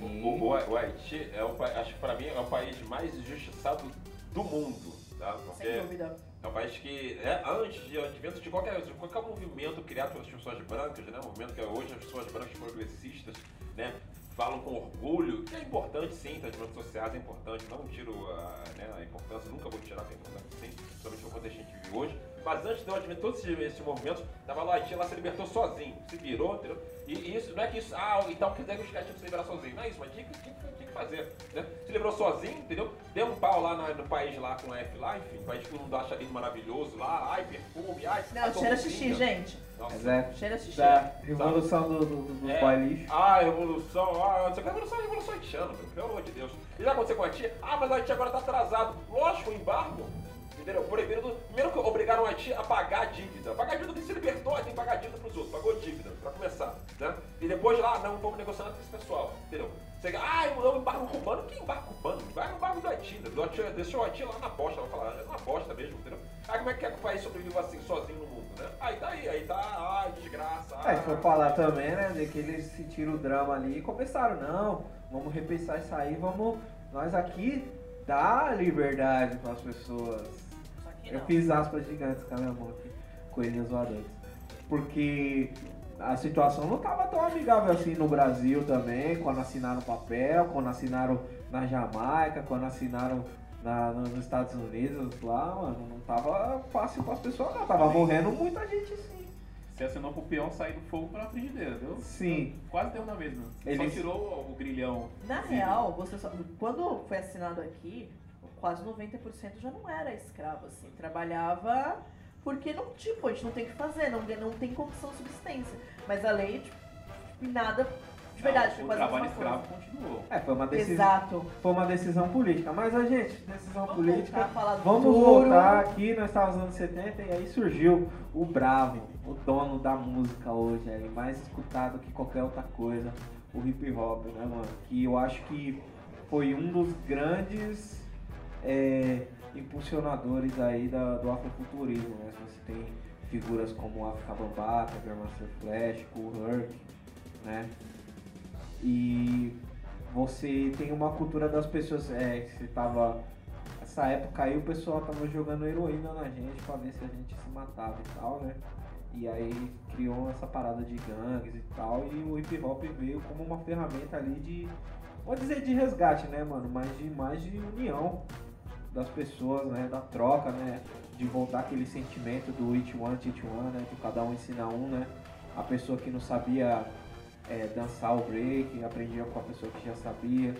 Sim. O, o- o Haiti é o, acho que pra mim é o país mais injustiçado do mundo, tá? Porque Sem dúvida. é um país que é antes de advento de qualquer, de qualquer movimento criado pelas pessoas brancas, né? Um movimento que hoje as pessoas brancas progressistas, né? Falam com orgulho, que é importante sim, tá? movimentos sociais é importante, não tiro a, né, a importância, nunca vou tirar a importância sim, principalmente no contexto que a gente vive hoje. Mas antes do advento, todos esses, esses movimentos, tava lá, Haiti lá se libertou sozinho, se virou, entendeu? E, isso não é que isso, ah, então quer dizer que os caras tinham que se sozinho. Não é isso, mas tinha que, tinha que, tinha que fazer. Né? Se livrou sozinho, entendeu? Deu um pau lá na- no país lá com a F lá, enfim, país que mundo acha lindo, maravilhoso lá, ai, perfume, ai, Não, ai, cheira xixi, gente. Nossa. Mas é Cheira xixi. da revolução do, do, do, É. boy lixo. Ah, revolução, ah, não sei o que, revolução, revolução haitiana, pelo amor de Deus. E já aconteceu com a Haiti? Ah, mas a Haiti agora tá atrasado. Lógico, o embargo, entendeu? Proibiram, primeiro que obrigaram a Haiti a pagar a dívida. Pagar a dívida que se libertou, tem que pagar a dívida pros outros, pagou dívida, pra começar, né? E depois lá, não, vamos negociando com esse pessoal, entendeu? Você, ah, é um embargo cubano, que embargo cubano? Vai no embargo do Haiti, do Haiti, deixou o Haiti lá na bosta, vai falar, é na bosta mesmo, entendeu? Aí como é que é que o país sobrevive assim, sozinho no mundo, né? Aí tá aí, aí tá, ai, desgraça, Aí ai, foi falar também, né, de que eles sentiram o drama ali e começaram, não, vamos repensar isso aí, vamos, nós aqui dar liberdade para as pessoas. Eu fiz aspas gigantes com a minha mão aqui, coelhinhos voadores. Porque a situação não estava tão amigável assim no Brasil também, quando assinaram o papel, quando assinaram na Jamaica, quando assinaram na- nos Estados Unidos lá, mano, não tava fácil para as pessoas não, tava morrendo muita gente sim. Você assinou pro peão sair do fogo pela frigideira, viu? Sim. Quase deu na mesma. Eles- Só tirou o grilhão. Na real, você só- quando foi assinado aqui, quase 90% já não era escravo, assim. Trabalhava porque não, tipo, a gente não tem o que fazer, não, não tem condição de subsistência. Mas a lei, tipo, nada, de verdade, foi o trabalho escravo coisa. continuou. É, foi uma decisão, Exato. foi uma decisão política. Mas a gente, decisão Vamos política. voltar Vamos futuro. voltar aqui, nós estávamos nos anos 70 e aí surgiu o Bravo, o dono da música hoje, aí, mais escutado que qualquer outra coisa, o hip hop, né, mano? Que eu acho que foi um dos grandes é, impulsionadores aí da- do afrofuturismo, né? Você tem figuras como o Afrika Bambaataa, Grandmaster Flash, Kool Herc, né? E você tem uma cultura das pessoas, é, que você tava essa época aí o pessoal tava jogando heroína na gente pra ver se a gente se matava e tal, né? E aí criou essa parada de gangues e tal, e o hip hop veio como uma ferramenta ali de. Vou dizer de resgate, né, mano? Mas de mais de união das pessoas, né? Da troca, né? De voltar aquele sentimento do each one, teach one, né? De cada um ensinar um, né? A pessoa que não sabia é, dançar o break, aprendia com a pessoa que já sabia.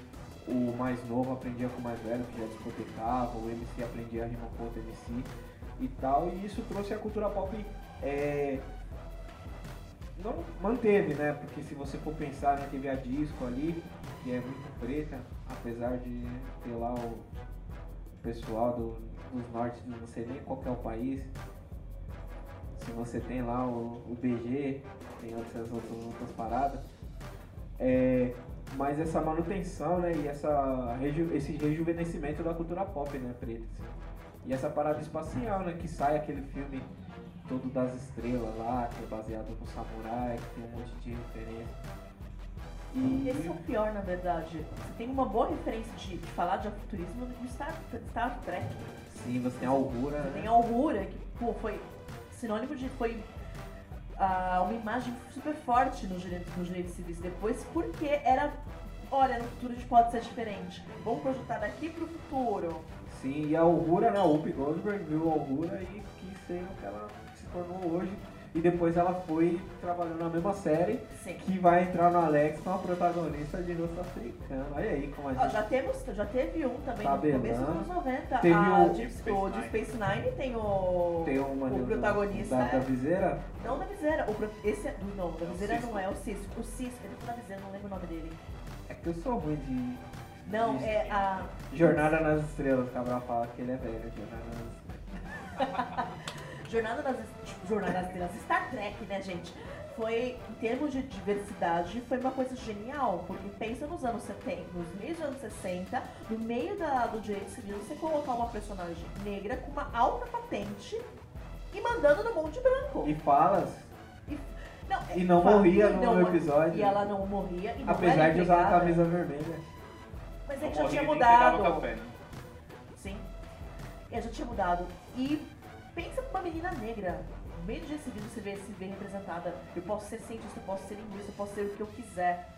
O mais novo aprendia com o mais velho, que já discotecava. O MC aprendia a rimar com outro MC e tal. E isso trouxe a cultura pop. é, não manteve, né? Porque se você for pensar, né, teve a disco ali, que é muito preta, apesar de ter lá o pessoal do, dos nortes, não sei nem qual é o país. Se você tem lá o, o BG, tem outras, outras, outras paradas. É, mas essa manutenção, né, e essa, reju- esse rejuvenescimento da cultura pop, né, preta. assim. E essa parada espacial, né, que sai aquele filme todo das estrelas lá, que é baseado no samurai, que tem um monte de referência. E Esse é o pior, na verdade. Você tem uma boa referência de, de falar de afuturismo no Star, Star Trek. sim, você tem a Augura, Você tem né? a Aurora, que pô, foi sinônimo de. foi ah, uma imagem super forte nos direitos, nos direitos civis depois, porque era. Olha, no futuro a gente pode ser diferente. Vamos projetar daqui pro futuro. Sim, e a Augura, né, a Whoopi Goldberg viu a Augura e quis ser o que ela se tornou hoje. E depois ela foi trabalhando na mesma série, Sim. que vai entrar no Alex com a protagonista de Russo Africano. Olha aí como a Ó, gente... já, temos, já teve um também no começo dos anos 90. Teve a o Deep, Space o Deep Space Nine tem o. Tem uma o protagonista da, da é- viseira. Não da viseira. O, esse é, não, da É viseira Cisco. não é o Cisco. O Cisco, ele tá da viseira, não lembro o nome dele. É que eu sou ruim de, Não, é a. Jornada nas Estrelas, o Cabral fala que ele é velho. Jornada nas Estrelas. *laughs* Jornada das, tipo, Jornada das Estrelas, Star Trek, né, gente? Foi, em termos de diversidade, foi uma coisa genial, porque pensa nos anos 70, nos meios dos anos 60, no meio da, do direito civil, você colocar uma personagem negra com uma alta patente e mandando no mundo de branco. E falas, não, e não fala- morria e no não- episódio. E ela não morria. E não apesar de usar a camisa vermelha. Mas é que já tinha mudado. café, né? Sim. E já tinha mudado. E pensa numa menina negra. No meio de civil você vê, se vê representada. Eu posso ser cientista, eu posso ser linguista, eu posso ser o que eu quiser.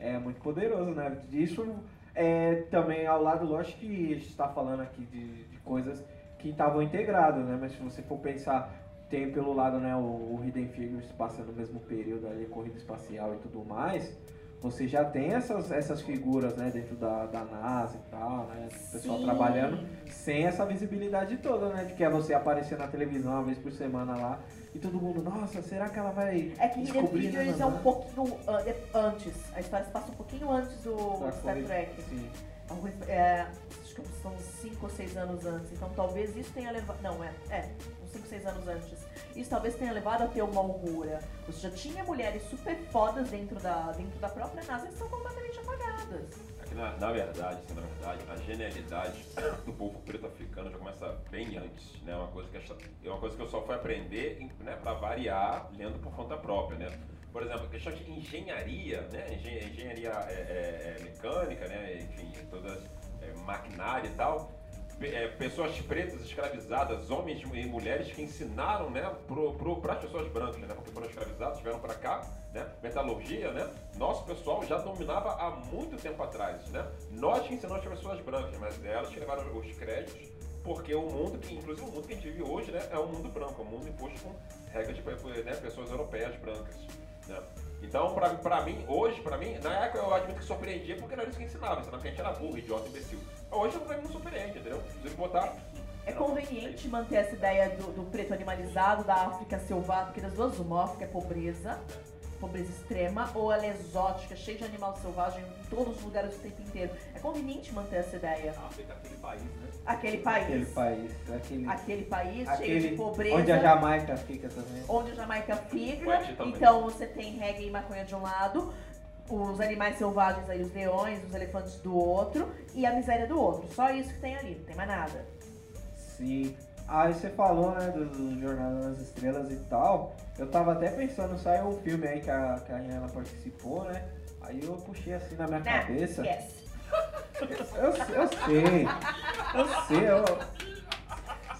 É muito poderoso, né? Isso é também ao lado, lógico que a gente está falando aqui de, de coisas que estavam integradas, né? Mas se você for pensar, tem pelo lado, né, o, o Hidden Figures passando no mesmo período ali, corrida espacial e tudo mais, você já tem essas, essas figuras, né, dentro da, da NASA e tal, né? O pessoal Sim. trabalhando sem essa visibilidade toda, né? De que é você aparecer na televisão uma vez por semana lá e todo mundo, nossa, será que ela vai É que descobrir Figures né, é um né? pouquinho ah, antes. A história se passa um pouquinho antes do Da Star corrida- Trek. Sim. Alguns- é, acho que são 5 ou 6 anos antes. Então talvez isso tenha levado. Não, é. É, 5, 6 anos antes. Isso talvez tenha levado a ter uma aurora. Você já tinha mulheres super fodas dentro da, dentro da própria NASA que são completamente apagadas. É na, na verdade, na verdade, a genialidade *coughs* do povo preto africano já começa bem antes, né? Uma coisa que, é uma coisa que eu só fui aprender, né, para variar, lendo por conta própria, né? Por exemplo, a questão de engenharia, né? Engen- Engenharia é, é, é, mecânica, né? Enfim, toda é, maquinária e tal. É, pessoas pretas escravizadas, homens e mulheres que ensinaram, né, para as pessoas brancas, né, porque foram escravizados, vieram para cá, né, metalurgia, né, nosso pessoal já dominava há muito tempo atrás, né, nós que ensinamos as pessoas brancas, mas elas que levaram os créditos, porque o mundo, que inclusive o mundo que a gente vive hoje, né, é um mundo branco, é um mundo imposto com regras de né, pessoas europeias brancas, né. Então, pra mim, hoje, pra mim, na época eu admito que surpreendia porque não era isso que ensinava, ensinava que a gente era burro, idiota, imbecil. Hoje pra mim não surpreende, entendeu? Preciso botar. É conveniente manter essa ideia do, do preto animalizado, da África selvagem, porque das duas, uma, a África é pobreza, pobreza extrema, ou ela é exótica, cheia de animal selvagem em todos os lugares o tempo inteiro. É conveniente manter essa ideia. A África é aquele país, né? Aquele país. Aquele país, aquele, Aquele país cheio aquele de pobreza. onde a Jamaica fica também. onde a Jamaica fica. Então você tem reggae e maconha de um lado, os animais selvagens aí, os leões, os elefantes do outro, e a miséria do outro. Só isso que tem ali, não tem mais nada. Sim. Aí você falou, né, do, do Jornada nas Estrelas e tal. Eu tava até pensando, saiu um filme aí que a, que a Rihanna participou, né? Aí eu puxei assim na minha Não, cabeça. esquece. Eu, eu sei. Eu sei, eu,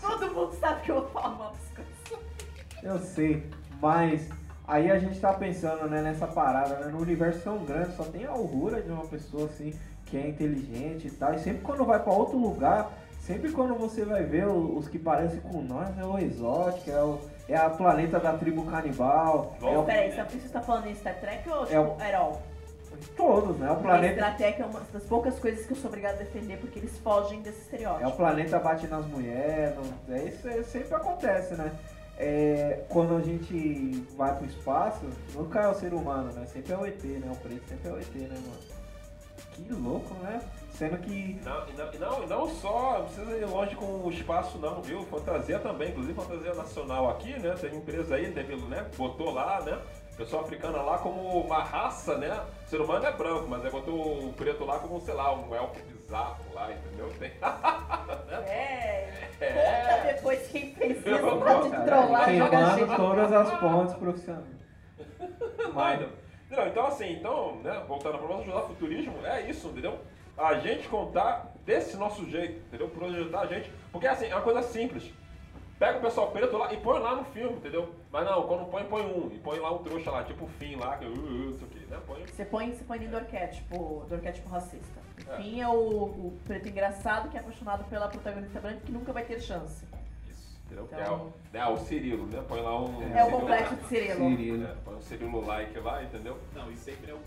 Todo mundo sabe que eu vou falar coisas. eu sei. Mas aí a gente tá pensando, né, nessa parada, né? No universo tão grande, só tem a aurora de uma pessoa assim que é inteligente e tal. E sempre quando vai pra outro lugar, sempre quando você vai ver os que parecem com nós, é o exótico, é, o, é a planeta da tribo canibal. É o, Peraí, você você tá falando em Star Trek ou tipo, É o- Herol? todos, né? O planeta. Star Trek é uma das poucas coisas que eu sou obrigada a defender porque eles fogem desse estereótipo. É o planeta bate nas mulheres, não- é isso é- sempre acontece, né? É, quando a gente vai pro espaço, nunca é o ser humano, né? Sempre é o ET, né? O preto sempre é o ET, né, mano? Que louco, né? Sendo que. Não, e não, e não, e não só, não precisa ir longe com o espaço não, viu? Fantasia também, inclusive fantasia nacional aqui, né? Tem empresa aí, teve, né? Botou lá, né? Pessoa africana lá como uma raça, né? O ser humano é branco, mas aí botou o preto lá como, sei lá, um elfo bizarro lá, entendeu? Tem... *laughs* É. É. Conta depois quem fez isso Eu pra te trollar jogar queimando todas as pontes profissionais. Mas, Não, então assim, então, né, voltando para nós ajudar o futurismo, é isso, entendeu? A gente contar desse nosso jeito, entendeu? Projetar a gente. Porque assim, é uma coisa simples. Pega o pessoal preto lá e põe lá no filme, entendeu? Mas não, quando põe, põe um. E põe lá um trouxa lá, tipo o fim lá, que uh, uh, isso aqui, né? Põe. Você põe, você põe dentro do arquétipo, do arquétipo racista. É. Enfim, é o, o preto engraçado que é apaixonado pela protagonista branca que nunca vai ter chance. Isso, entendeu? Então- Que é, o, o Cirilo, né? Põe lá um. É o Cirilo complexo de Cirilo. Cirilo. É, põe um Cirilo like lá, entendeu? Não, e sempre é o,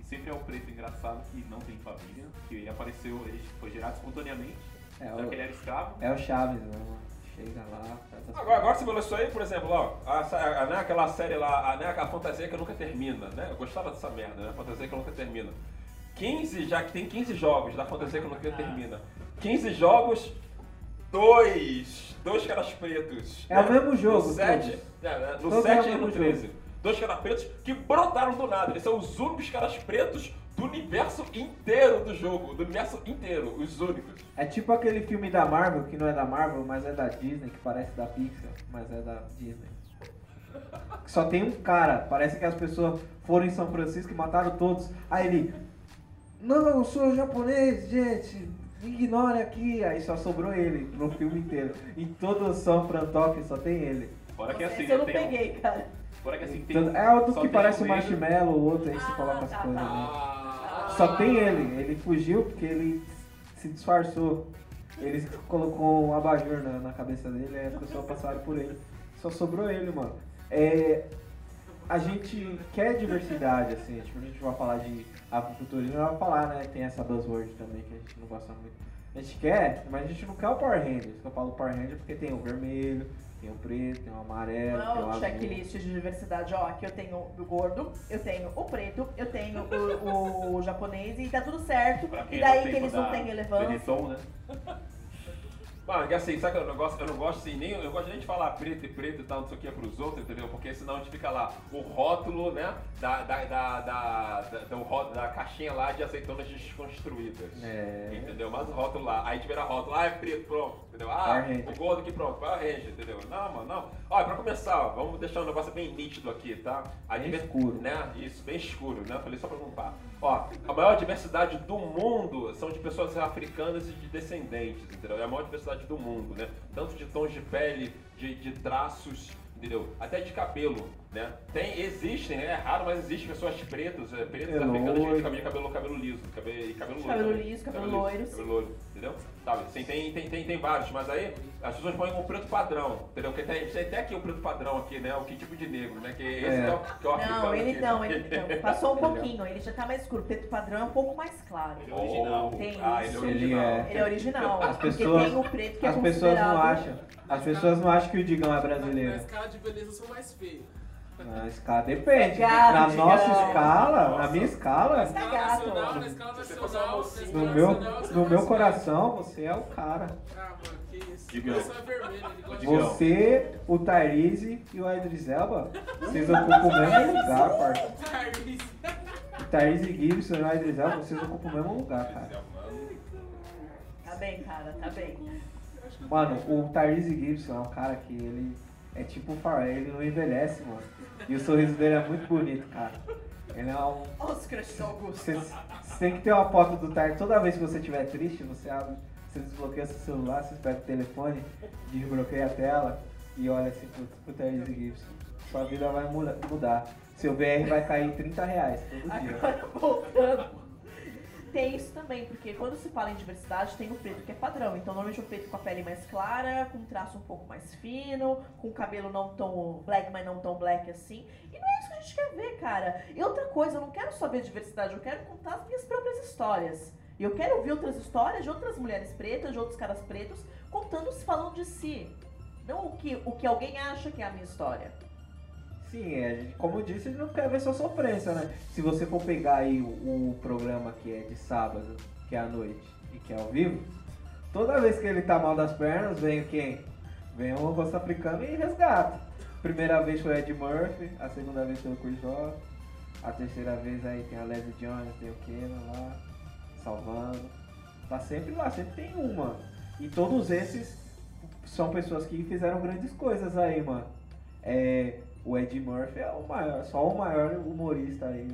e sempre é o preto engraçado que não tem família, que ele apareceu, ele foi gerado espontaneamente, É só que ele o, era escravo. é o Chaves, né? Chega lá, Agora, agora você falou isso aí, por exemplo, ó, a, a- né, aquela série lá, a, né, a fantasia que nunca termina, né? Eu gostava dessa merda, né? A fantasia que nunca termina. 15, já que tem 15 jogos, dá pra dizer que não termina. 15 jogos, dois, dois caras pretos. É o mesmo jogo, No 7, todos. é, no Todos 7 é o e no mesmo 13. Dois caras pretos que brotaram do nada. Eles são os únicos caras pretos do universo inteiro do jogo. Do universo inteiro, os únicos. É tipo aquele filme da Marvel, que não é da Marvel, mas é da Disney, que parece da Pixar, mas é da Disney. Que Só tem um cara, parece que as pessoas foram em São Francisco e mataram todos. Aí ele, não, eu sou japonês, gente, ignore aqui. Aí só sobrou ele no filme inteiro. Em todo o São Frantoque só tem ele. Fora que assim, Esse eu não tem um- peguei, cara. Fora que assim, tem Então, é o do só que tem parece um negro. marshmallow, o outro aí você Ah, coloca as tá, coisas. tá. né? Ah, Só tem ele, ele fugiu porque ele se disfarçou. Ele colocou um abajur na, na cabeça dele, aí as pessoas passaram por ele. Só sobrou ele, mano. É, a gente quer diversidade, assim, tipo, a gente vai falar de afrofuturismo, vai falar, né? Tem essa buzzword também que a gente não gosta muito. A gente quer, mas a gente não quer o Power Rangers. Eu falo Power Ranger porque tem o vermelho, tem o preto, tem o amarelo, tem o Não é o azul. checklist de diversidade, ó, aqui eu tenho o gordo, eu tenho o preto, eu tenho o, o japonês e tá tudo certo. E é daí que eles não têm relevância. Benetton, né? Mano, que assim, sabe que eu não gosto, eu não gosto assim, nem, eu gosto nem de falar preto e preto e tal, não sei o que é pros outros, entendeu? Porque senão a gente fica lá, o rótulo, né, da, da, da, da, da, da caixinha lá de azeitonas desconstruídas. É. Entendeu? Mas o rótulo lá, aí tiver a rótulo, ah, é preto, pronto, entendeu? Ah, Ranger. o gordo aqui, pronto, Power Ranger, entendeu? Não, mano, não. Olha, pra começar, vamos deixar um negócio bem nítido aqui, tá? A Bem escuro. Né? Isso, bem escuro, né? Falei só pra limpar. Ó, a maior diversidade do mundo são de pessoas africanas e de descendentes, entendeu? É a maior diversidade do mundo, né? Tanto de tons de pele, de, de traços, entendeu? Até de cabelo, né? Tem, existem, né? É raro, mas existem pessoas pretas, é, pretas É africanas que loiro. têm cabelo, cabelo, liso, cabelo, e cabelo loiro. Cabelo liso, cabelo loiro. Cabelo loiro, entendeu? Sabe? Assim, tem, tem, tem, tem vários, mas aí as pessoas põem o preto padrão, entendeu? Porque tem, tem até aqui o preto padrão aqui, né? O que tipo de negro, né? Que esse É. é, o, que é o africano Não, ele aqui. não, ele não. *laughs* Passou um Ele é. pouquinho, ele já tá mais escuro. Preto padrão é um pouco mais claro. Ele é original. Tem Ah, ele é isso. Ele original. é. Ele é original. As porque pessoas- tem o preto que é As pessoas não acham. As pessoas não acham que o Digão é brasileiro. escala de beleza eu sou mais feio. Na escala depende. Gato, Na Digão. nossa escala, na Nossa. minha Na escala, escala gato. nacional, na escala fosse uma nacional, na escala no meu, nacional, eu sou no meu coração, você é o cara. Ah, mano, que isso. Digão. O coração é de. Você, o Tyrese e o Idris Elba, vocês ocupam o mesmo lugar, parça. O Tyrese Gibson e o Idris Elba, vocês ocupam o mesmo lugar, cara. Tá bem, cara, tá bem. Mano, o Tyrese Gibson é um cara que ele é tipo ele não envelhece, mano. E o sorriso dele é muito bonito, cara. Ele é um... Olha os crushes Augusto. Você, você tem que ter uma foto do Tyrese. Toda vez que você estiver triste, você abre, você desbloqueia seu celular, você pega o telefone, desbloqueia a tela e olha assim pro, pro Tyrese Gibson. Sua vida vai muda- mudar. Seu VR vai cair 30 reais todo dia. Agora voltando. Tem isso também, porque quando se fala em diversidade, tem o preto que é padrão. Então, normalmente o preto com a pele mais clara, com um traço um pouco mais fino, com o cabelo não tão black, mas não tão black assim. E não é isso que a gente quer ver, cara. E outra coisa, eu não quero só ver diversidade, eu quero contar as minhas próprias histórias. E eu quero ouvir outras histórias de outras mulheres pretas, de outros caras pretos, contando, falando de si. Não o que, o que alguém acha que é a minha história. Sim, é, como eu disse, a gente não quer ver sua sofrência, né? Se você for pegar aí o, o programa que é de sábado, que é à noite e que é ao vivo, toda vez que ele tá mal das pernas, vem quem? Vem um rosto africano e resgata. Primeira vez foi Ed Murphy, a segunda vez foi o Chris Rock, a terceira vez aí tem a Leslie Jones, tem o Kenan lá, salvando. Tá sempre lá, sempre tem um, mano. E todos esses são pessoas que fizeram grandes coisas aí, mano. É, o Ed Murphy é o maior, só o maior humorista aí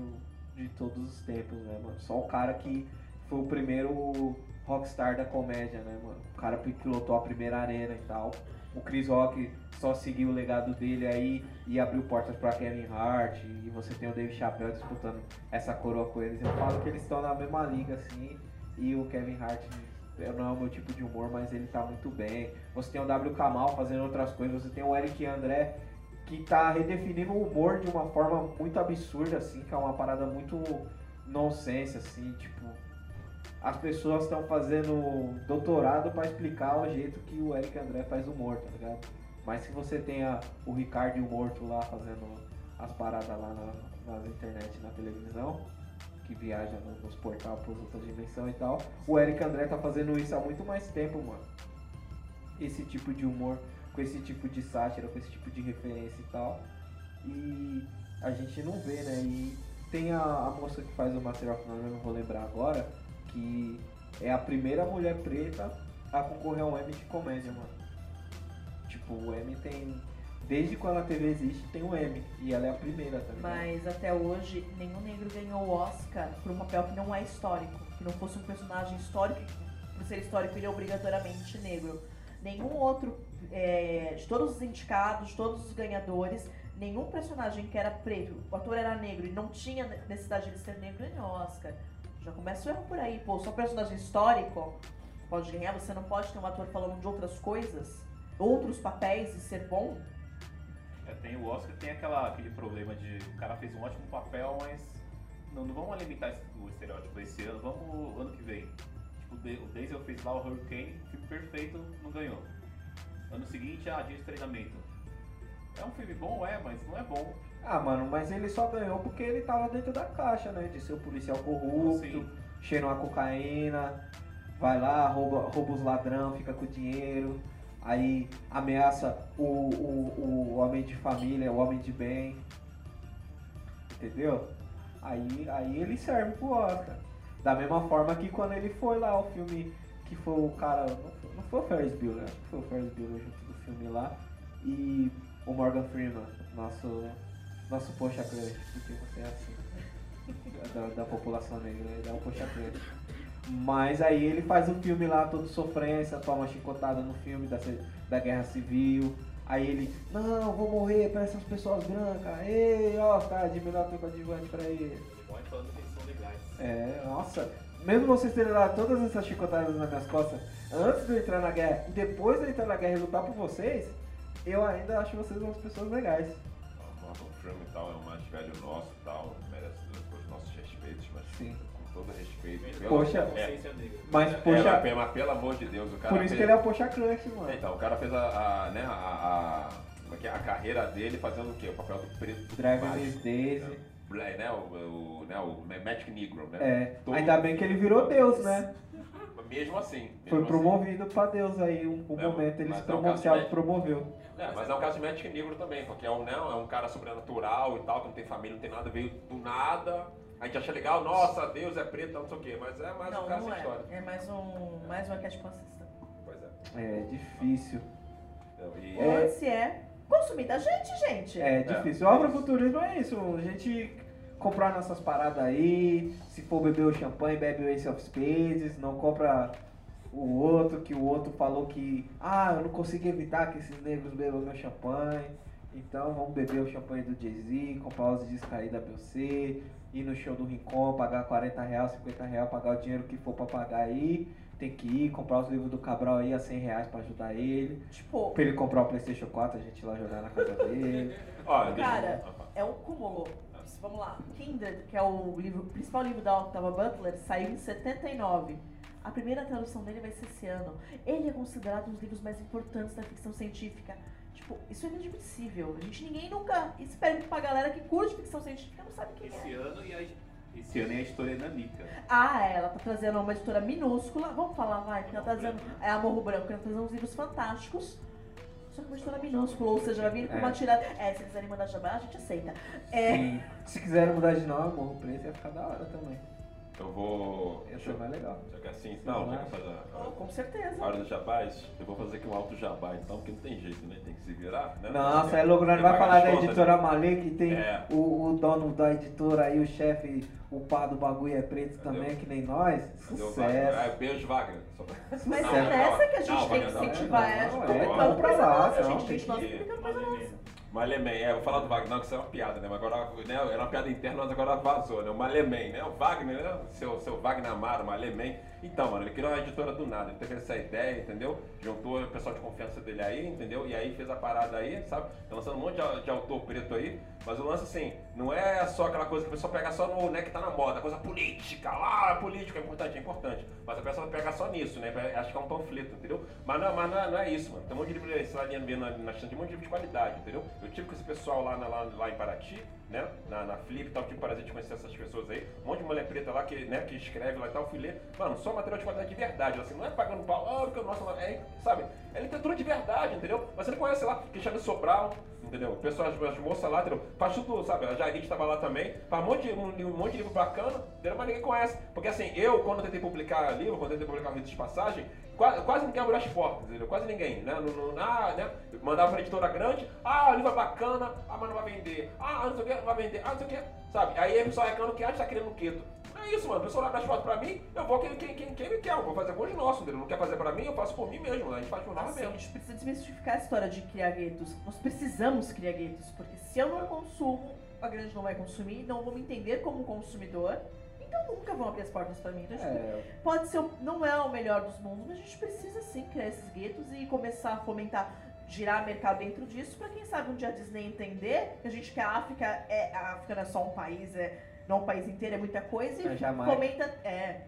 de todos os tempos, né, mano? Só o cara que foi o primeiro rockstar da comédia, né, mano? O cara que pilotou a primeira arena e tal. O Chris Rock só seguiu o legado dele aí e abriu portas pra Kevin Hart. E você tem o Dave Chappelle disputando essa coroa com eles. Eu falo que eles estão na mesma liga, assim. E o Kevin Hart não é o meu tipo de humor, mas ele tá muito bem. Você tem o W. Kamal fazendo outras coisas. Você tem o Eric André que tá redefinindo o humor de uma forma muito absurda, assim, que é uma parada muito nonsense, assim, tipo. As pessoas estão fazendo doutorado pra explicar o jeito que o Eric André faz humor, tá ligado? Mas se você tem a- o Ricardo Morto lá fazendo as paradas lá na, nas internet, na televisão, que viaja no- nos portais para outras dimensões e tal. O Eric André tá fazendo isso há muito mais tempo, mano. Esse tipo de humor, com esse tipo de sátira, com esse tipo de referência e tal. E a gente não vê, né? E tem a, a moça que faz o material que eu não vou lembrar agora, que é a primeira mulher preta a concorrer a um Emmy de comédia, mano. Tipo, o Emmy tem. Desde quando a TV existe, tem o Emmy. E ela é a primeira, tá ligado? Mas até hoje, nenhum negro ganhou o Oscar por um papel que não é histórico. Que não fosse um personagem histórico, por ser histórico ele é obrigatoriamente negro. Nenhum outro, é, de todos os indicados, todos os ganhadores, nenhum personagem que era preto, o ator era negro e não tinha necessidade de ser negro ganhou Oscar. Já começa o erro por aí. Pô, só personagem histórico pode ganhar, você não pode ter um ator falando de outras coisas, outros papéis e ser bom. É, tem o Oscar tem aquela, aquele problema de o cara fez um ótimo papel, mas não, não vamos esse- o estereótipo esse ano, vamos ano que vem. Tipo, o Denzel fez lá o Hurricane, filme perfeito, não ganhou. Ano seguinte, ah, dia de treinamento. É um filme bom, é, mas não é bom. Ah, mano, mas ele só ganhou porque ele tava dentro da caixa, né? De ser o policial corrupto, Sim. cheira uma cocaína, vai lá, rouba, rouba os ladrão, fica com o dinheiro, aí ameaça o, o, o homem de família, o homem de bem. Entendeu? Aí, aí ele serve pro Oscar. Da mesma forma que quando ele foi lá, o filme que foi o cara. Não não foi o Ferris Bueller, que foi o Ferris Bueller junto do filme lá. E o Morgan Freeman, nosso, nosso poxa crush, porque você é assim. Da, da população negra, ele é o poxa crush. Mas aí ele faz o filme lá todo sofrência, toma chicotada no filme da, da guerra civil. Aí ele, não, vou morrer para essas pessoas brancas. Ei, Oscar, de melhor ator coadjuvante pra ele. É falando que eles são legais. É, nossa. Mesmo vocês terem dado todas essas chicotadas nas minhas costas antes de eu entrar na guerra e depois de eu entrar na guerra e lutar por vocês, eu ainda acho vocês umas pessoas legais. O Morgan Freeman e tal é o mais velho nosso e tal, merece os nossos respeitos, mas Sim. com todo respeito. Ele pelo- Poxa. é, consciência negra. Mas, é, poxa, mas, mas pelo amor de Deus, o cara por isso fez- que ele é o Poxa Crush, mano. Então, o cara fez a, a, né, a, a, como é que é? a carreira dele fazendo o quê? O papel do preto. Drive mágico, Miss Daisy. Né, né, o, o, né, o Magic Negro, né? É, Todo- ainda bem que ele virou Deus, né? Mesmo assim. Foi mesmo promovido pra Deus aí, um, um É, momento ele se é um promo- caso se de- autopromoveu. assim. É, mas é um caso de Magic Negro também, porque é um, né, é um cara sobrenatural e tal, que não tem família, não tem nada, veio do nada. A gente acha legal, nossa, Deus é preto, não sei o quê, mas é mais não, um caso não de é. história. É mais um, mais um arquétipo racista. Pois é. É difícil. Então, e- lance é consumir da gente, gente. É difícil. O afrofuturismo é isso. A gente comprar nossas paradas aí. Se for beber o champanhe, bebe o Ace of Spades. Não compra o outro, que o outro falou que. Ah, eu não consigo evitar que esses negros bebam meu champanhe. Então vamos beber o champanhe do Jay-Z, comprar os discos aí da BC, ir no show do Rincon, pagar 40 reais, 50 reais, pagar o dinheiro que for pra pagar aí. Tem que ir, comprar os livros do Cabral aí a 100 reais pra ajudar ele. Tipo, Pra ele comprar o Playstation 4, a gente ir lá jogar na casa dele. Olha, deixa Cara, eu... é um cúmulo. Vamos lá. Kindred, que é o livro, o principal livro da Octava Butler, saiu em 79. A primeira tradução dele vai ser esse ano. Ele é considerado um dos livros mais importantes da ficção científica. Tipo, isso é inadmissível. A gente ninguém nunca. Isso pergunta pra galera que curte ficção científica não sabe quem Esse é. ano e a, esse ano é a editora Nanica. Ah, ela tá trazendo uma editora minúscula. Vamos falar, vai, que ela tá trazendo. É a Morro Branco, ela tá trazendo uns livros fantásticos. Só que uma editora minúscula, ou seja, vai vir com É. uma tirada. É, se quiserem mandar jabá, a gente aceita. É. Sim. Se quiserem mudar de nome, Morro Preto ia ficar da hora também. Eu vou. Ser eu. mais legal. Já que assim, não, já que faz a, Com certeza. a hora do jabás, eu vou fazer aqui um alto jabá então, porque não tem jeito, né? Tem que se virar, né? Nossa, é louco, nós vai que falar da editora né? Malê, que tem É. o, o dono da editora aí, o chefe, o pá do bagulho é preto Entendeu? também, que nem nós. Cadê? Sucesso. Ah, beijo, Wagner. Só- Mas Não, é nessa que a gente não, tem que Wagner, não. incentivar, é, Não, tipo, é, publicando vamos pra coisa lá, nossa, não, gente. tem Gente, nós que- publicando coisa nossa. Malemem, é, eu vou falar do Wagner, não, que isso é uma piada, né? Mas agora, né, era uma piada interna, mas agora vazou, né? O Malemem, né? O Wagner, né? Seu, seu Wagner Amaro, Malemem. Então, mano, ele criou uma editora do nada, ele teve essa ideia, entendeu? Juntou o pessoal de confiança dele aí, entendeu? E aí fez a parada aí, sabe? Tá lançando um monte de, de autor preto aí, mas o lance, assim, não é só aquela coisa que a pessoa pega só no, né, que tá na moda, coisa política, lá, política é importante, é importante. Mas a pessoa pega só nisso, né? Acho que é um panfleto, entendeu? Mas não, mas não, é, não é isso, mano. Tem um monte de livro, sei lá, na, na estante, tem um monte de livro de qualidade, entendeu? Eu tive com esse pessoal lá, na- lá, lá em Paraty, né? Na, na Flip e tal, tive prazer de conhecer essas pessoas aí. Um monte de mulher preta lá que, né, que escreve lá e tal. Fui ler. Mano, só material de qualidade de verdade. Assim, não é pagando pau, ah, porque o nosso. É, sabe? É literatura de verdade, entendeu? Mas você não conhece lá, Cristiano Sobral, entendeu? O pessoal, as, as moças lá, entendeu? Faz tudo, sabe? A Jairite tava lá também. Faz um monte, de, um, um monte de livro bacana, entendeu? Mas ninguém conhece. Porque assim, eu, quando tentei publicar livro, quando tentei publicar livro de passagem, quase, quase ninguém abriu as portas, entendeu? Quase ninguém, né? No, no, ah, né? Mandava pra editora grande, ah, o livro é bacana, ah, mas não vai vender. Ah, não sei o que, não vai vender. Ah, não sei o que, sabe? Aí o pessoal reclama que ah, tá querendo quieto. Não é isso, mano. O pessoal abre as portas pra mim, eu vou quem, quem, quem, quem me quer. Eu vou fazer com os nossos, entendeu? Não quer fazer pra mim, eu faço por mim mesmo. né? A gente faz por nós Assim, a mesmo. gente precisa desmistificar a história de criar guetos. Nós precisamos criar guetos, porque se eu não consumo, a grande não vai consumir, não vou me entender como consumidor, então nunca vão abrir as portas pra mim. Então, É, pode ser, não é o melhor dos mundos, mas a gente precisa sim criar esses guetos e começar a fomentar, girar mercado dentro disso, pra quem sabe um dia a Disney entender que a gente que a África é a África não é só um país, é não um país inteiro, é muita coisa É e Jamaica. fomenta, é,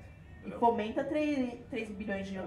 e fomenta 3, 3 bilhões de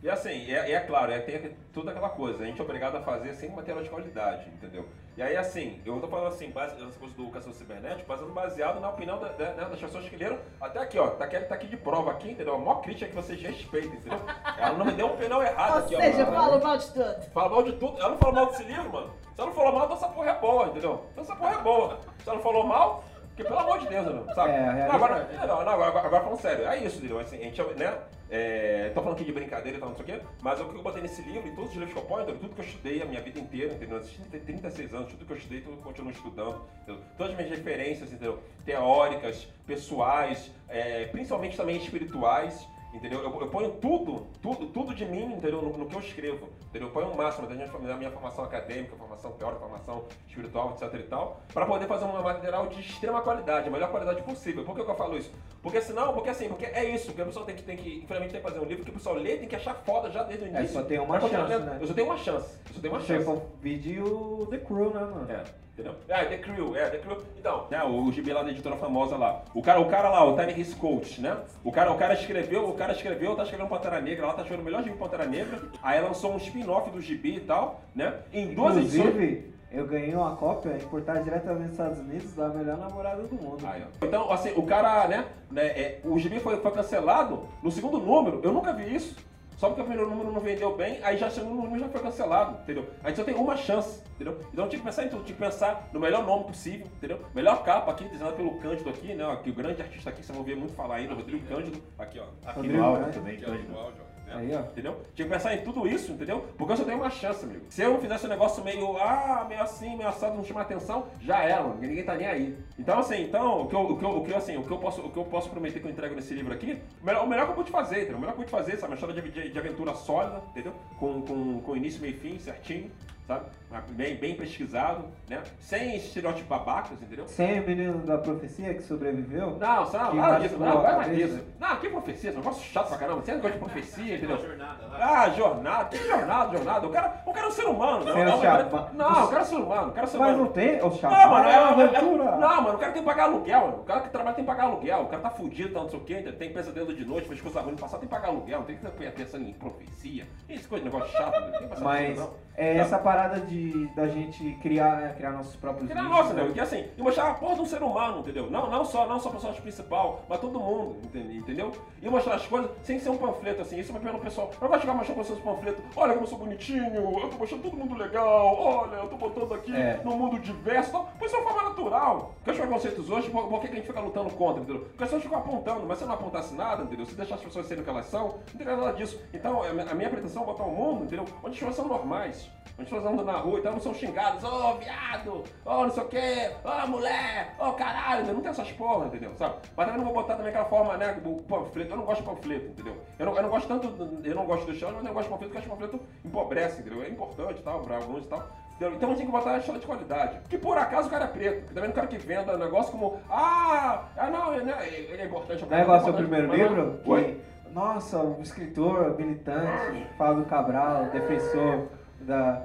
E assim, é, é claro, é, tem toda aquela coisa, a gente é obrigado a fazer sem material de qualidade, entendeu? E aí assim, eu tô falando assim, base, essa coisa do educação cibernética, baseado, baseado na opinião da- da- né, das pessoas que leram, até aqui, ó, tá aqui, tá aqui de prova aqui, entendeu? A maior crítica que vocês respeitam, entendeu? Ela não me deu um opinião errado Ou aqui, ó. seja, eu Ela- falo mal de tudo. Fala mal de tudo. Ela não falou mal desse livro, mano. Se ela não falou mal, então essa porra é boa, entendeu? Então essa porra é boa. Se ela não falou mal, porque pelo amor de Deus, não, sabe? É, a não, agora, não, não, agora, agora, falando sério, é isso, entendeu? Assim, a gente, né? É, tô falando aqui de brincadeira e tal, não sei o quê, mas o que eu botei nesse livro e todos os livros que eu ponho, tudo que eu estudei a minha vida inteira, entendeu? Eu assisti 36 anos, tudo que eu estudei, tudo que eu continuo estudando, entendeu? Todas as minhas referências, entendeu? Teóricas, pessoais, é, principalmente também espirituais, Entendeu? Eu, eu ponho tudo, tudo, tudo de mim, entendeu? No, no que eu escrevo. Entendeu? Eu ponho o máximo da, minha, da minha formação acadêmica, formação teórica, formação espiritual, etc e tal, para poder fazer um material de extrema qualidade, a melhor qualidade possível. Por que, que eu falo isso? Porque senão, porque assim, porque é isso, porque a pessoa tem que, tem que, infelizmente, tem que fazer um livro que o pessoal lê tem que achar foda já desde o É, início. só tem uma chance, né? Eu só tenho uma chance. Eu só tenho uma chance. Tipo, vídeo The Crew, né, mano? É, entendeu? É, The Crew, é, The Crew. Então, né, o gibi lá da editora famosa lá. O cara, o cara lá, o Tiny His Coach, né? O cara, o cara escreveu, o cara escreveu, tá escrevendo Pantera Negra, lá tá escrevendo o melhor gibi Pantera Negra. Aí lançou um spin-off do gibi e tal, né? Em duas edições. Inclusive, eu ganhei uma cópia importada diretamente dos Estados Unidos da melhor namorada do mundo. Aí. Então, assim, o cara, né? né é, o gibi foi, foi cancelado no segundo número. Eu nunca vi isso. Só porque o primeiro número não vendeu bem, aí já o segundo número já foi cancelado, entendeu? A gente só tem uma chance, entendeu? Então tinha que pensar em tudo, tinha que pensar no melhor nome possível, entendeu? Melhor capa aqui, desenhada pelo Cândido aqui, né? Aqui, o grande artista aqui, vocês vão ver muito falar ainda, Rodrigo Cândido. Aqui, ó. Aqui Rodrigo, no áudio né? também, Aqui, ó, Cândido. no áudio, ó. Aí, ó. Entendeu? Tinha que pensar em tudo isso, entendeu? Porque eu só tenho uma chance, amigo. Se eu fizesse um negócio meio, ah, meio assim, meio assado, não chamar atenção, já era, mano. Ninguém tá nem aí. Então, assim, então, o que eu, o que eu, o que assim, o que eu posso, o que eu posso prometer que eu entrego nesse livro aqui, o melhor, o melhor que eu pude fazer, entendeu? O melhor que eu pude fazer, sabe? Uma história de, de, de aventura sólida, entendeu? Com, com, com início, meio e fim, certinho, sabe? Bem, bem pesquisado, né? Sem estereótipos babacas, entendeu? Sem o menino da profecia que sobreviveu? Não? Que Nada disso, não, vai mais disso. Não, que profecia, esse negócio chato pra caramba. Você não gosta de profecia, entendeu? Jornada. Ah, jornada, que jornada, jornada? O cara, o cara é um ser humano, não, não, cara- chapa- não, o cara é um ser humano, o cara é ser Mas humano. não tem? O chapa Não, mano, é é, uma é- é- aventura. não, mano, o cara tem que pagar aluguel, mano. O cara que trabalha tem que pagar aluguel. O cara tá fudido, tá não sei o quê, tem pesadelo de noite, fez coisa ruim no passado, tem que pagar aluguel, tem que ter pensando em profecia. Isso coisa de negócio chato, né? tem que passar Mas não. é Tá. essa parada de da gente criar, né, criar nossos próprios vídeos, nossa, né? Porque assim, e mostrar a porra de um ser humano, entendeu? Não, não só, não só o personagem principal, mas todo mundo, entende- entendeu? E mostrar as coisas sem ser um panfleto, assim. Isso é pelo pessoal. Eu gosto de ficar mostrando vocês panfleto. Olha como eu sou bonitinho, eu tô mostrando todo mundo legal, olha, eu tô botando aqui É. no mundo diverso. Tal. Pois é uma forma natural. Porque os preconceitos hoje, por, que a gente fica lutando contra, entendeu? Porque as pessoas ficam apontando, mas se não apontasse nada, entendeu? Se deixar as pessoas serem o que elas são, não teria nada disso. Então, a minha- pretensão é botar um mundo, entendeu? Onde as pessoas são normais. Onde as pessoas andam na rua e tal, não são xingadas. Ô, viado! Ô, não sei o quê! Ô, mulher! Ô, caralho! entendeu? Não tem essas porra, entendeu? Sabe? Mas também não vou botar também aquela forma, né? O panfleto. Eu não gosto de panfleto, entendeu? Eu não, eu não gosto tanto. Eu não gosto do chão, mas eu não gosto de panfleto, porque acho que panfleto empobrece, entendeu? É importante tal, pra alguns e tal. Entendeu? Então a gente tem que botar a história de qualidade. Que por acaso o cara é preto. Que também não quero que venda negócio como. Ah! Ah, não, ele é, ele é importante. Não é igual seu primeiro mas livro? Oi? Que, nossa, um escritor, militante, Fábio Cabral, defensor da.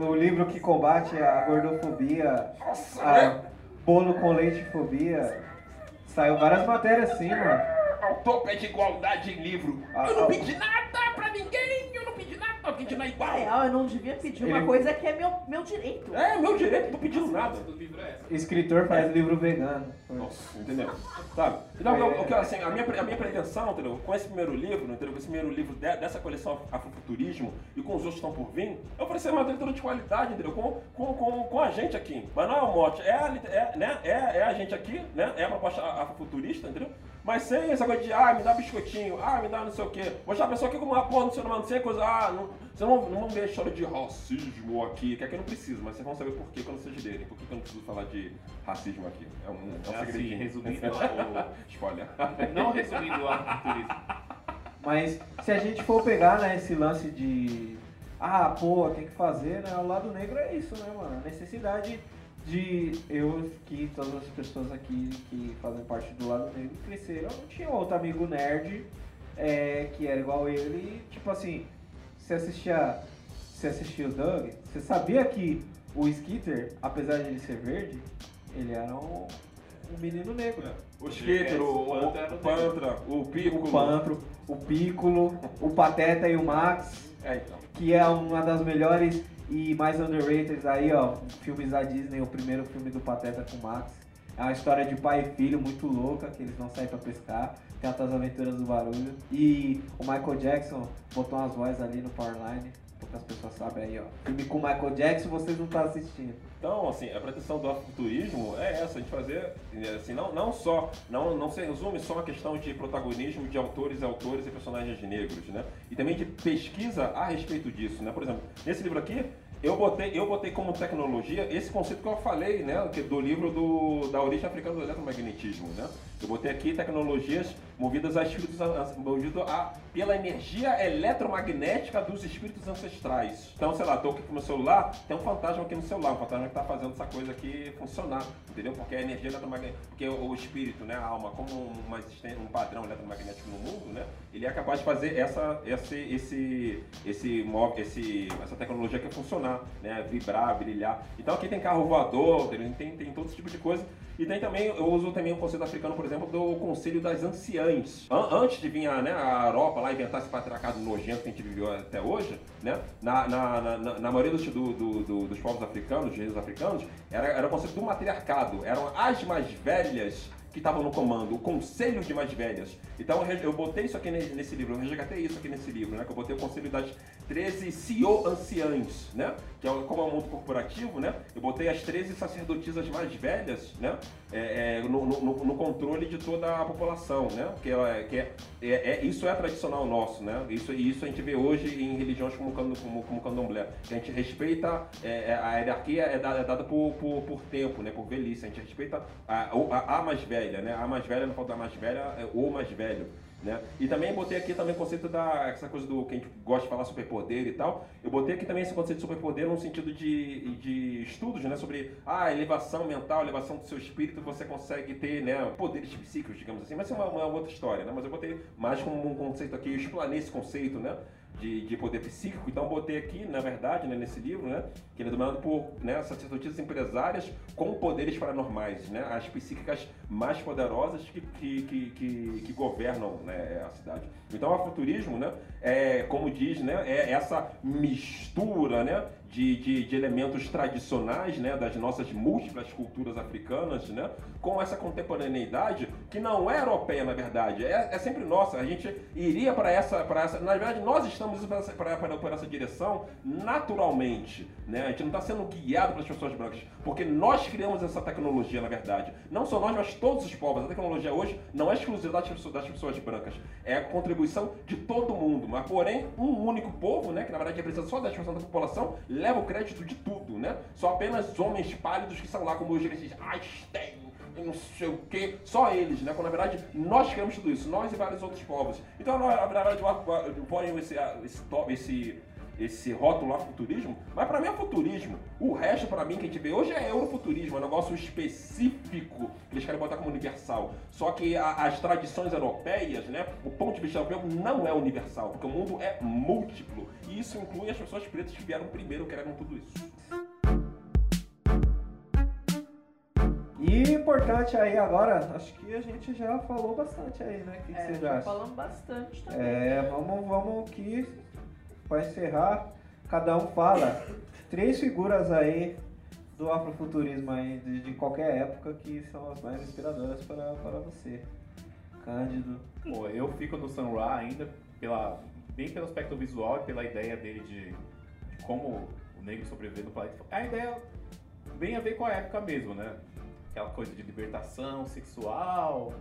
O livro que combate a gordofobia, Nossa, a né? bolo com leite-fobia. Saiu várias matérias assim, mano. Autor pede igualdade em livro. Ah, eu não pedi nada pra ninguém, eu não pedi nada. que a gente não é igual. real, eu não devia pedir uma Ele- coisa que é meu, meu direito. É, meu direito, não tô pedindo nada. do livro é essa. Escritor faz livro vegano. Nossa, entendeu? Sabe? Então, eu- eu quero, assim, a, minha, pre- a minha pretensão, entendeu? Com esse primeiro livro, entendeu? Com esse primeiro livro de- dessa coleção Afrofuturismo e com os outros que estão por vir, eu oferecer uma leitura de qualidade, entendeu? Com, com, com, com a gente aqui. Mas não é o mote, é a, lit- é, né? é, é a gente aqui, né? É a proposta afrofuturista, entendeu? Mas sem essa coisa de, ah, me dá biscoitinho, ah, me dá não sei o quê. Mostrar a pessoa aqui como uma porra, não sei, não sei coisa, ah, não, vocês não, não vão ver a história de racismo aqui, que aqui eu não preciso, mas vocês vão saber por que quando vocês lerem. Por que eu não preciso falar de racismo aqui? É um, é um É assim, segredinho. resumindo, *laughs* Spoiler. Não resumindo o afrofuturismo. Mas se a gente for pegar, né, esse lance de. Ah, pô, tem que fazer, né? O lado negro é isso, né, mano? A necessidade de eu que todas as pessoas aqui que fazem parte do lado negro cresceram, não tinha outro amigo nerd é, que era igual ele, e, tipo assim, você assistia. Você assistia o Doug, você sabia que o Skitter, apesar de ele ser verde, ele era um, um menino negro. O Skitter, o, o, o Pantra, o Piccolo. O Pantro, o Piccolo, o Pateta e o Max, É, então. que é uma das melhores e mais underrated aí, ó, filmes da Disney, o primeiro filme do Pateta com Max. É uma história de pai e filho muito louca, que eles vão sair pra pescar, tem outras aventuras do barulho. E o Michael Jackson botou umas vozes ali no Powerline, poucas pessoas sabem aí, ó. Filme com Michael Jackson, vocês não estão assistindo. Então, assim, a pretensão do afrofuturismo é essa, a gente fazer, assim, não, não só, não, não se resume só a questão de protagonismo de autores autores e personagens negros, né? E também de pesquisa a respeito disso, né? Por exemplo, nesse livro aqui, eu botei, eu botei como tecnologia esse conceito que eu falei, né? Que do livro do, da origem africana do eletromagnetismo, né? Eu botei aqui tecnologias movidas a espíritos, movido a, pela energia eletromagnética dos espíritos ancestrais. Então, sei lá, tô aqui com o meu celular, tem um fantasma aqui no celular, um fantasma que tá fazendo essa coisa aqui funcionar, entendeu? Porque a energia eletromagnética, porque o, espírito, né, a alma, como uma existência, um padrão eletromagnético no mundo, né, ele é capaz de fazer essa, esse, esse, esse, esse, essa tecnologia que funcionar, né, vibrar, brilhar. Então aqui tem carro voador, tem, tem, tem todo esse tipo de coisa. E tem também, eu uso também o conceito africano, por exemplo, do Conselho das Anciãs. An- antes de vir a, né, a Europa lá inventar esse patriarcado nojento que a gente viveu até hoje, né, na, na, na, na- maioria dos, do, do- do- dos povos africanos, dos reis africanos, era, era o conceito do matriarcado. Eram as mais velhas que estavam no comando, o conselho de mais velhas. Então eu, botei isso aqui ne- nesse livro, eu resgatei isso aqui nesse livro, né? Que eu botei o conselho das 13 CEO anciãs, né? Que é o- como é o mundo corporativo, né? Eu botei as 13 sacerdotisas mais velhas, né? É, é, no, no- no controle de toda a população, né? Que, ela, é- que é, é- é- isso é tradicional nosso, né? Isso, isso a gente vê hoje em religiões como, como, como candomblé. A gente respeita, é, é, a hierarquia é dada, é dada por, por, por tempo, né? Por velhice. A gente respeita a, a, a mais velha, né? A mais velha, não falta a mais velha, é o mais velho. Né? E também botei aqui também o conceito da essa coisa do que a gente gosta de falar superpoder e tal. Eu botei aqui também esse conceito de superpoder no sentido de, de estudos, né, sobre a elevação mental, elevação do seu espírito, você consegue ter, né, poderes psíquicos, digamos assim. Mas é uma, uma outra história, né? Mas eu botei mais como um conceito aqui, eu explanei esse conceito, né? De, de poder psíquico, então botei aqui, na verdade, né, nesse livro, né, que ele é dominado por né, sacerdotisas empresárias com poderes paranormais, né, as psíquicas mais poderosas que, que, que, que, que governam né, a cidade. Então, o afuturismo, né, é, como diz, né, é essa mistura né, de, de, de elementos tradicionais né, das nossas múltiplas culturas africanas né, com essa contemporaneidade que não é europeia, na verdade, é, é sempre nossa. A gente iria para essa, essa. Na verdade, nós estamos para essa, essa direção naturalmente. Né? A gente não está sendo guiado pelas pessoas brancas, porque nós criamos essa tecnologia, na verdade. Não só nós, mas todos os povos. A tecnologia hoje não é exclusividade das pessoas, brancas, é a contribuição de todo mundo. Mas, porém, um único povo, né, que na verdade representa só 10% da população, leva o crédito de tudo, né? Só apenas homens pálidos que são lá, como hoje esses Einstein, não sei o que, só eles, né? Quando na verdade nós criamos tudo isso, nós e vários outros povos. Então, na verdade, eu ponho esse, esse, esse, esse rótulo lá, futurismo, mas pra mim é futurismo. O resto, pra mim, que a gente vê hoje é eurofuturismo, é um negócio específico que eles querem botar como universal. Só que a- as tradições europeias, né? O ponto de vista europeu não é universal, porque o mundo é múltiplo. E isso inclui as pessoas pretas que vieram primeiro, que eram tudo isso. E importante aí agora, acho que a gente já falou bastante aí, né? O que, que É, vocês já acham? falamos bastante também. É, vamos, vamos aqui pra encerrar, cada um fala três figuras aí do afrofuturismo aí, de, de qualquer época, que são as mais inspiradoras para, para você. Cândido. Pô, eu fico no Sun Ra ainda pela, bem pelo aspecto visual e pela ideia dele de, de como o negro sobreviver no planeta. A ideia bem a ver com a época mesmo, né? Aquela coisa de libertação sexual,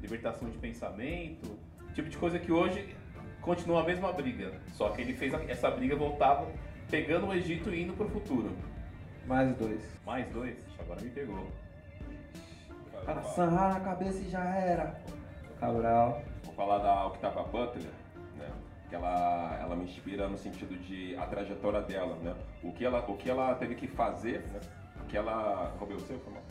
libertação de pensamento, tipo de coisa que hoje continua a mesma briga. Só que ele fez a- essa briga voltava pegando o Egito e indo pro futuro. Mais dois. Mais dois? Agora me pegou. Cara, Sanra na cabeça e já era. Cabral. Vou falar da Octava Butler, né? Que ela, ela me inspira no sentido de a trajetória dela, né? O que ela, o que ela teve que fazer, né? O que ela. Roubei o seu, foi mal?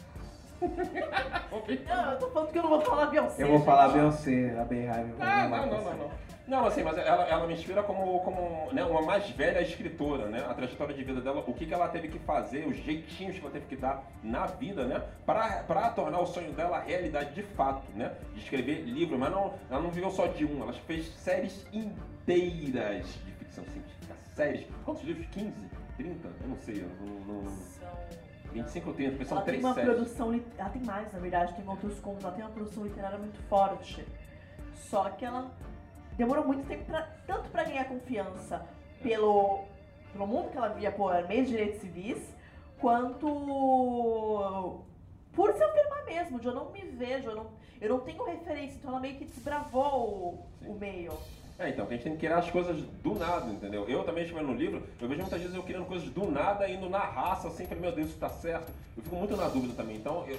*laughs* Não, eu tô falando que eu não vou falar Beyoncé. Eu vou falar. Beyoncé, a Beehive. Ah, não, não, não, não. Não, assim, mas ela, ela me inspira como, como né, uma mais velha escritora, né? A trajetória de vida dela, o que, que ela teve que fazer, os jeitinhos que ela teve que dar na vida, né? Pra, pra tornar o sonho dela realidade de fato, né? De escrever livros, mas não, ela não viveu só de um, ela fez séries inteiras de ficção científica. Séries. Quantos livros? 15? 30? Eu não sei, eu não, não, São... 25 ou 30, porque são Ela tem três uma séries. produção, ela tem mais, na verdade, tem outros contos, ela tem uma produção literária muito forte. Só que ela demorou muito tempo, pra, tanto pra ganhar confiança pelo, pelo mundo que ela via por meio de direitos civis, quanto por se afirmar mesmo, de eu não me vejo, eu não, eu não tenho referência, então ela meio que desbravou o, o meio. É, então, que a gente tem que criar as coisas do nada, entendeu? Eu também escrevendo no livro, eu vejo muitas vezes eu criando coisas do nada, indo na raça, assim, falei, meu Deus, isso tá certo. Eu fico muito na dúvida também. Então, eu,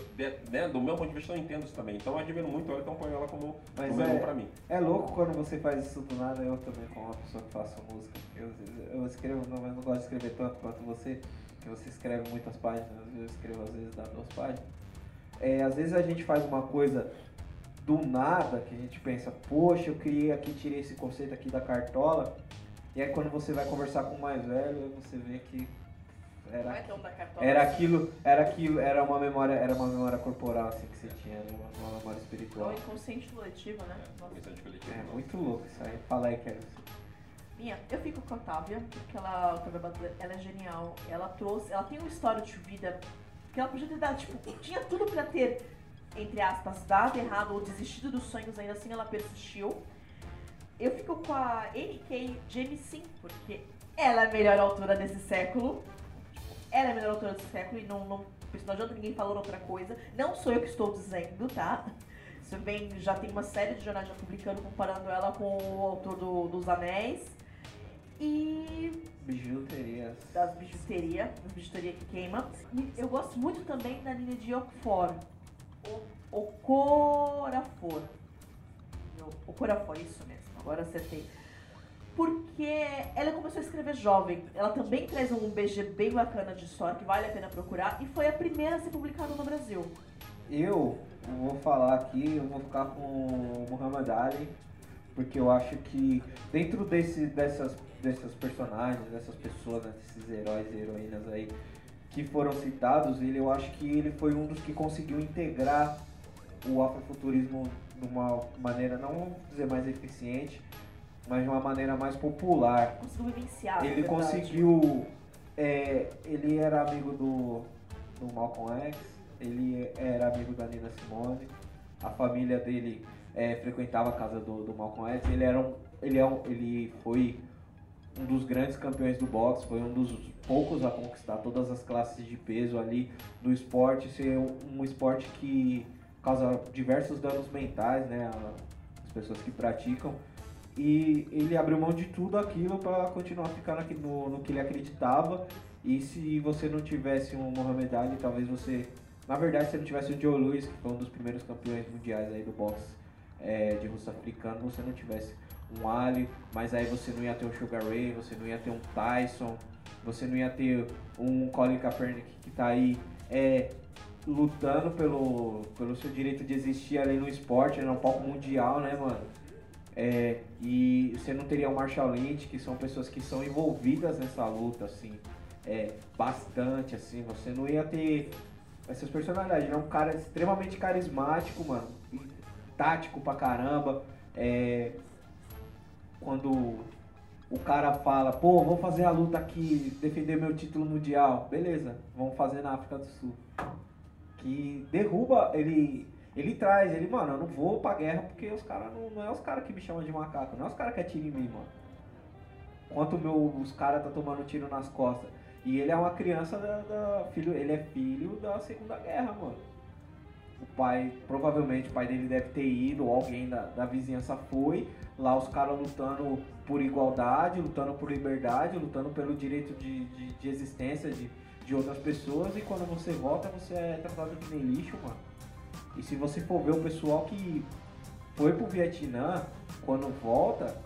né, do meu ponto de vista, eu entendo isso também. Então, eu admiro muito ela, então ponho ela como Mas número é- pra mim. É louco quando você faz isso do nada, eu também, como uma pessoa que faço música. Eu, eu escrevo, não, mas não gosto de escrever tanto quanto você, que você escreve muitas páginas, eu escrevo às vezes dá duas páginas. É, às vezes a gente faz uma coisa do nada, que a gente pensa, poxa, eu criei aqui, tirei esse conceito aqui da cartola, e aí quando você vai conversar com o mais velho, você vê que era é tão da cartola. era aquilo, era aquilo, era uma memória, era uma memória corporal assim que você tinha, né? uma, uma memória É espiritual. o inconsciente coletivo, né? Coletivo. É muito louco isso aí. Fala aí, Kelly. Minha, eu fico com a Otávia, porque ela, a Otávia Butler, ela é genial. Ela trouxe, ela tem uma história de vida que ela podia ter dado, tipo, tinha tudo pra ter, entre aspas, dado errado ou desistido dos sonhos, ainda assim ela persistiu. Eu fico com a N.K. Jemisin, porque ela é a melhor autora desse século. Ela é a melhor autora desse século e não, não, não adianta ninguém falar outra coisa. Não sou eu que estou dizendo, tá? Isso vem, já tem uma série de jornais já publicando, comparando ela com o autor do- dos Anéis e Bijuterias. das bijuterias, bijuteria que queima. Eu gosto muito também da linha de Okfor, o Ocorafor. Não, Ocorafor, isso mesmo, agora acertei. Porque ela começou a escrever jovem. Ela também traz um BG bem bacana de história, que vale a pena procurar, e foi a primeira a ser publicada no Brasil. Eu vou falar aqui, eu vou ficar com o Muhammad Ali, porque eu acho que dentro desse, dessas, dessas personagens, dessas pessoas, né, desses heróis e heroínas aí que foram citados, ele, eu acho que ele foi um dos que conseguiu integrar o afrofuturismo de uma maneira, não vou dizer mais eficiente, mas de uma maneira mais popular. Conseguiu vivenciar. Ele conseguiu. é, ele era amigo do, do Malcolm X, ele era amigo da Nina Simone, a família dele é, frequentava a casa do, do Malcolm X, ele, era um, ele, é um, ele foi um dos grandes campeões do boxe, foi um dos poucos a conquistar todas as classes de peso ali do esporte, ser um, esporte que causa diversos danos mentais, né, às pessoas que praticam. E ele abriu mão de tudo aquilo para continuar ficando no, no que ele acreditava. E se você não tivesse um Mohamed Ali, talvez você. Na verdade, se não tivesse o Joe Louis, que foi um dos primeiros campeões mundiais aí do boxe é, de russo africano, você não tivesse um Ali, mas aí você não ia ter um Sugar Ray, você não ia ter um Tyson, você não ia ter um Colin Kaepernick que tá aí é, lutando pelo, pelo seu direito de existir ali no esporte, no palco mundial, né, mano? É, e você não teria o Marshall Lynch, que são pessoas que são envolvidas nessa luta, assim, é, bastante, assim, você não ia ter essas personalidades. Ele é um cara extremamente carismático, mano, tático pra caramba. É, quando o cara fala, pô, vou fazer a luta aqui, defender meu título mundial. Beleza, vamos fazer na África do Sul. Que derruba, ele, ele traz, ele, mano, eu não vou pra guerra porque os caras não, não é os caras que me chamam de macaco, não é os caras que atiram em mim, mano. Enquanto meu, os caras tá tomando tiro nas costas. E ele é uma criança da, da- filho, ele é filho da Segunda Guerra, mano. O pai, provavelmente o pai dele deve ter ido, ou alguém da, da vizinhança foi. Lá os caras lutando por igualdade, lutando por liberdade, lutando pelo direito de, de, de existência de, de outras pessoas. E quando você volta, você é tratado que nem lixo, mano. E se você for ver o pessoal que foi pro Vietnã, quando volta,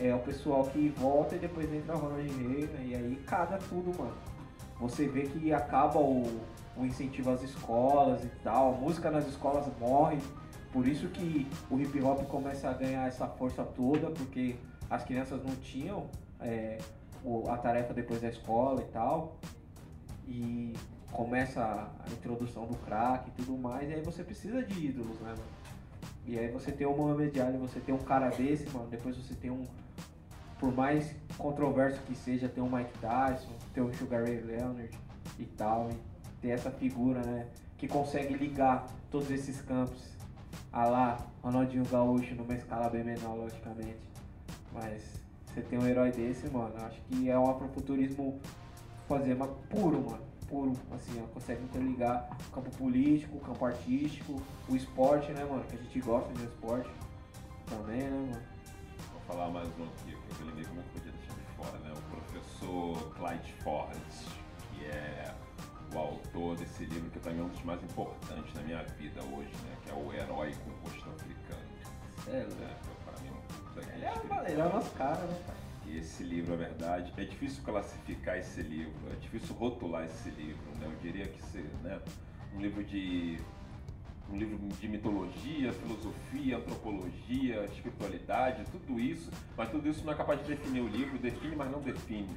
é o pessoal que volta e depois entra o Ronald Reagan e aí caga tudo, mano. Você vê que acaba o, o incentivo às escolas e tal, a música nas escolas morre, por isso que o hip hop começa a ganhar essa força toda, porque as crianças não tinham é, a tarefa depois da escola e tal, e começa a, introdução do crack e tudo mais, e aí você precisa de ídolos, né, mano? E aí você tem o Mohamed Ali, você tem um cara desse, mano, depois você tem um, por mais controverso que seja, tem o Mike Tyson, tem o Sugar Ray Leonard e tal, e ter essa figura, né, que consegue ligar todos esses campos a lá Ronaldinho Gaúcho numa escala bem menor, logicamente. Mas você tem um herói desse, mano, eu acho que é um afrofuturismo fazer, mas puro, mano. Puro, assim, ó, consegue interligar o campo político, o campo artístico, o esporte, né, mano? Que a gente gosta de esporte também, né, mano? Vou falar mais um aqui, que eu lembrei como que podia deixar de fora, né? O professor Clyde Ford, que é o autor desse livro que também é um dos mais importantes na minha vida hoje, né? Que é o Herói com o Rosto Africano. É, Né? Que pra mim, isso aqui Ele é, ele é o nosso cara, né, pai? E esse livro, é verdade, é difícil classificar esse livro, é difícil rotular esse livro, né? Eu diria que ser, né? Um livro de um livro de mitologia, filosofia, antropologia, espiritualidade, tudo isso, mas tudo isso não é capaz de definir o livro, define, mas não define.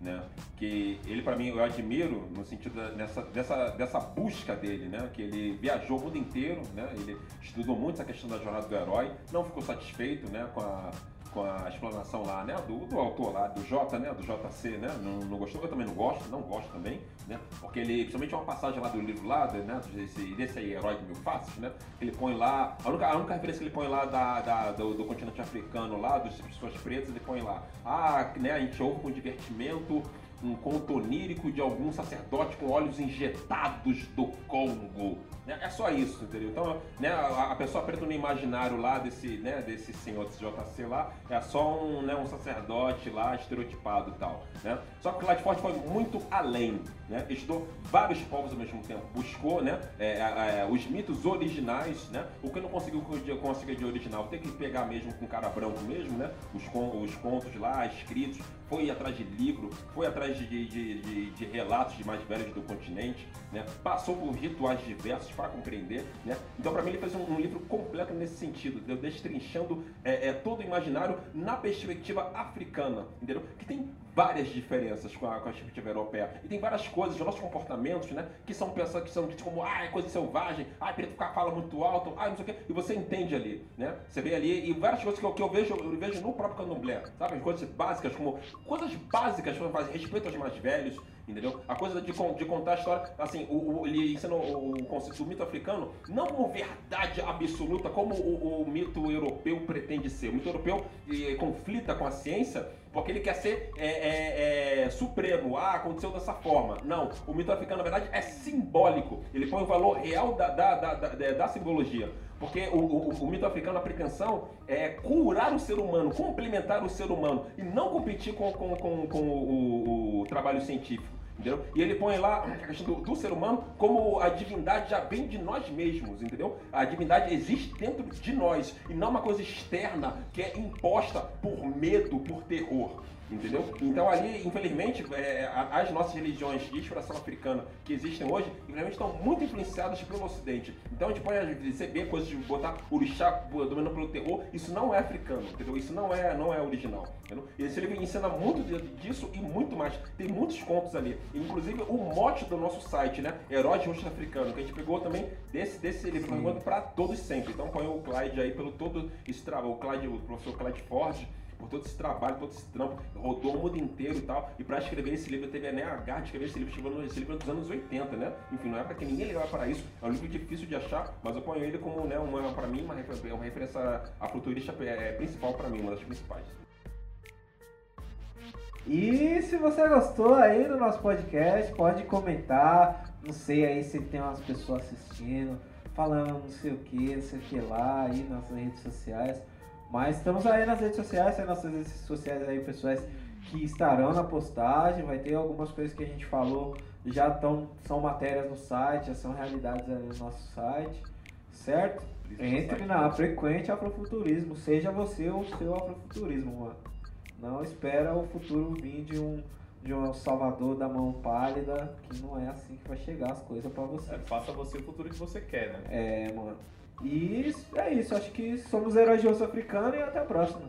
Né? Que ele para mim eu admiro no sentido da- nessa, dessa, dessa busca dele, né? Que ele viajou o mundo inteiro, né? Ele estudou muito essa questão da jornada do herói, não ficou satisfeito, né? Com a, com a explanação lá, né? Do, do autor lá, do J, né? Do JC, né? Não, não gostou, eu também não gosto, não gosto também, né? Porque ele, principalmente uma passagem lá do livro lá, né? Desse, desse aí, Herói de Mil Faces, né? Ele põe lá, a única, a única referência que ele põe lá da, da- do, do continente africano lá, das pessoas pretas, ele põe lá, ah, né? A gente ouve com divertimento um conto onírico de algum sacerdote com olhos injetados do Congo. né? É só isso, entendeu? Então, né, a, a pessoa preta no imaginário lá desse, né, desse senhor desse JC lá é só um, né, um sacerdote lá estereotipado e tal. Né? Só que o Ford foi muito além. Né? Estudou vários povos ao mesmo tempo, buscou né, é, é, os mitos originais, né? o que não conseguiu co- conseguir de original, tem que pegar mesmo com cara branco mesmo, né? os, os contos lá escritos, foi atrás de livro, foi atrás de, de, de- de- relatos de mais velhos do continente, né? passou por rituais diversos para compreender. Né? Então, para mim, ele fez um, um livro completo nesse sentido, destrinchando é, é, todo o imaginário na perspectiva africana, entendeu? Que tem várias diferenças com a, com a perspectiva europeia. E tem várias coisas, os nossos comportamentos, né? Que são pensados que são ditos como, ah, é coisa selvagem, ah, preto ficar fala muito alto, ah, não sei o quê. E você entende ali, né? Você vê ali, e várias coisas que eu, que eu vejo, eu vejo no próprio candomblé, sabe? As coisas básicas, como coisas básicas, como fazer respeito aos mais velhos, entendeu? A coisa de, de contar a história, assim, o, o- ele ensina o, o conceito do mito africano não como verdade absoluta, como o, o mito europeu pretende ser. O mito europeu eh, conflita com a ciência porque ele quer ser é, é, é, supremo. Ah, aconteceu dessa forma. Não, o mito africano, na verdade, é simbólico. Ele põe o valor real da, da, da, da, da simbologia. Porque o, o, o mito africano, a pretensão é curar o ser humano, complementar o ser humano e não competir com, com, com, com o- o trabalho científico. Entendeu? E ele põe lá a questão do, do ser humano como a divindade já vem de nós mesmos, entendeu? A divindade existe dentro de nós e não uma coisa externa que é imposta por medo, por terror. Entendeu? Então ali, infelizmente, é, as nossas religiões de inspiração africana que existem hoje, infelizmente estão muito influenciadas pelo Ocidente. Então a gente pode receber coisas de botar orixá dominando pelo terror, isso não é africano, entendeu? Isso não é, não é original. Entendeu? E esse livro ensina muito disso e muito mais. Tem muitos contos ali. Inclusive o mote do nosso site, né? Herói de Rosto Africano, que a gente pegou também desse, desse livro, para todos sempre. Então põe o Clyde aí pelo todo esse trabalho, o Clyde, o professor Clyde Ford por todo esse trabalho, todo esse trampo, rodou o mundo inteiro e tal. E pra escrever esse livro, teve né, a garra de escrever esse livro, escreveu esse livro nos anos 80, né? Enfim, não é pra que ninguém ligava para isso. É um livro difícil de achar, mas eu ponho ele como, né, uma, pra mim, uma, refer- uma referência a futurista é, principal pra mim, uma das principais. E se você gostou aí do nosso podcast, pode comentar. Não sei aí se tem umas pessoas assistindo, falando não sei o que, não sei o que lá aí nas redes sociais. Mas estamos aí nas redes sociais, aí nossas redes sociais aí, pessoais que estarão na postagem. Vai ter algumas coisas que a gente falou, já tão, são matérias no site, já são realidades ali no nosso site, certo? Entre na frequente afrofuturismo, seja você o seu afrofuturismo, mano. Não espera o futuro vir de um, de um salvador da mão pálida, que não é assim que vai chegar as coisas pra você. É, faça você o futuro que você quer, né? É, mano. E é isso, acho que somos heróis de osso africano e até a próxima.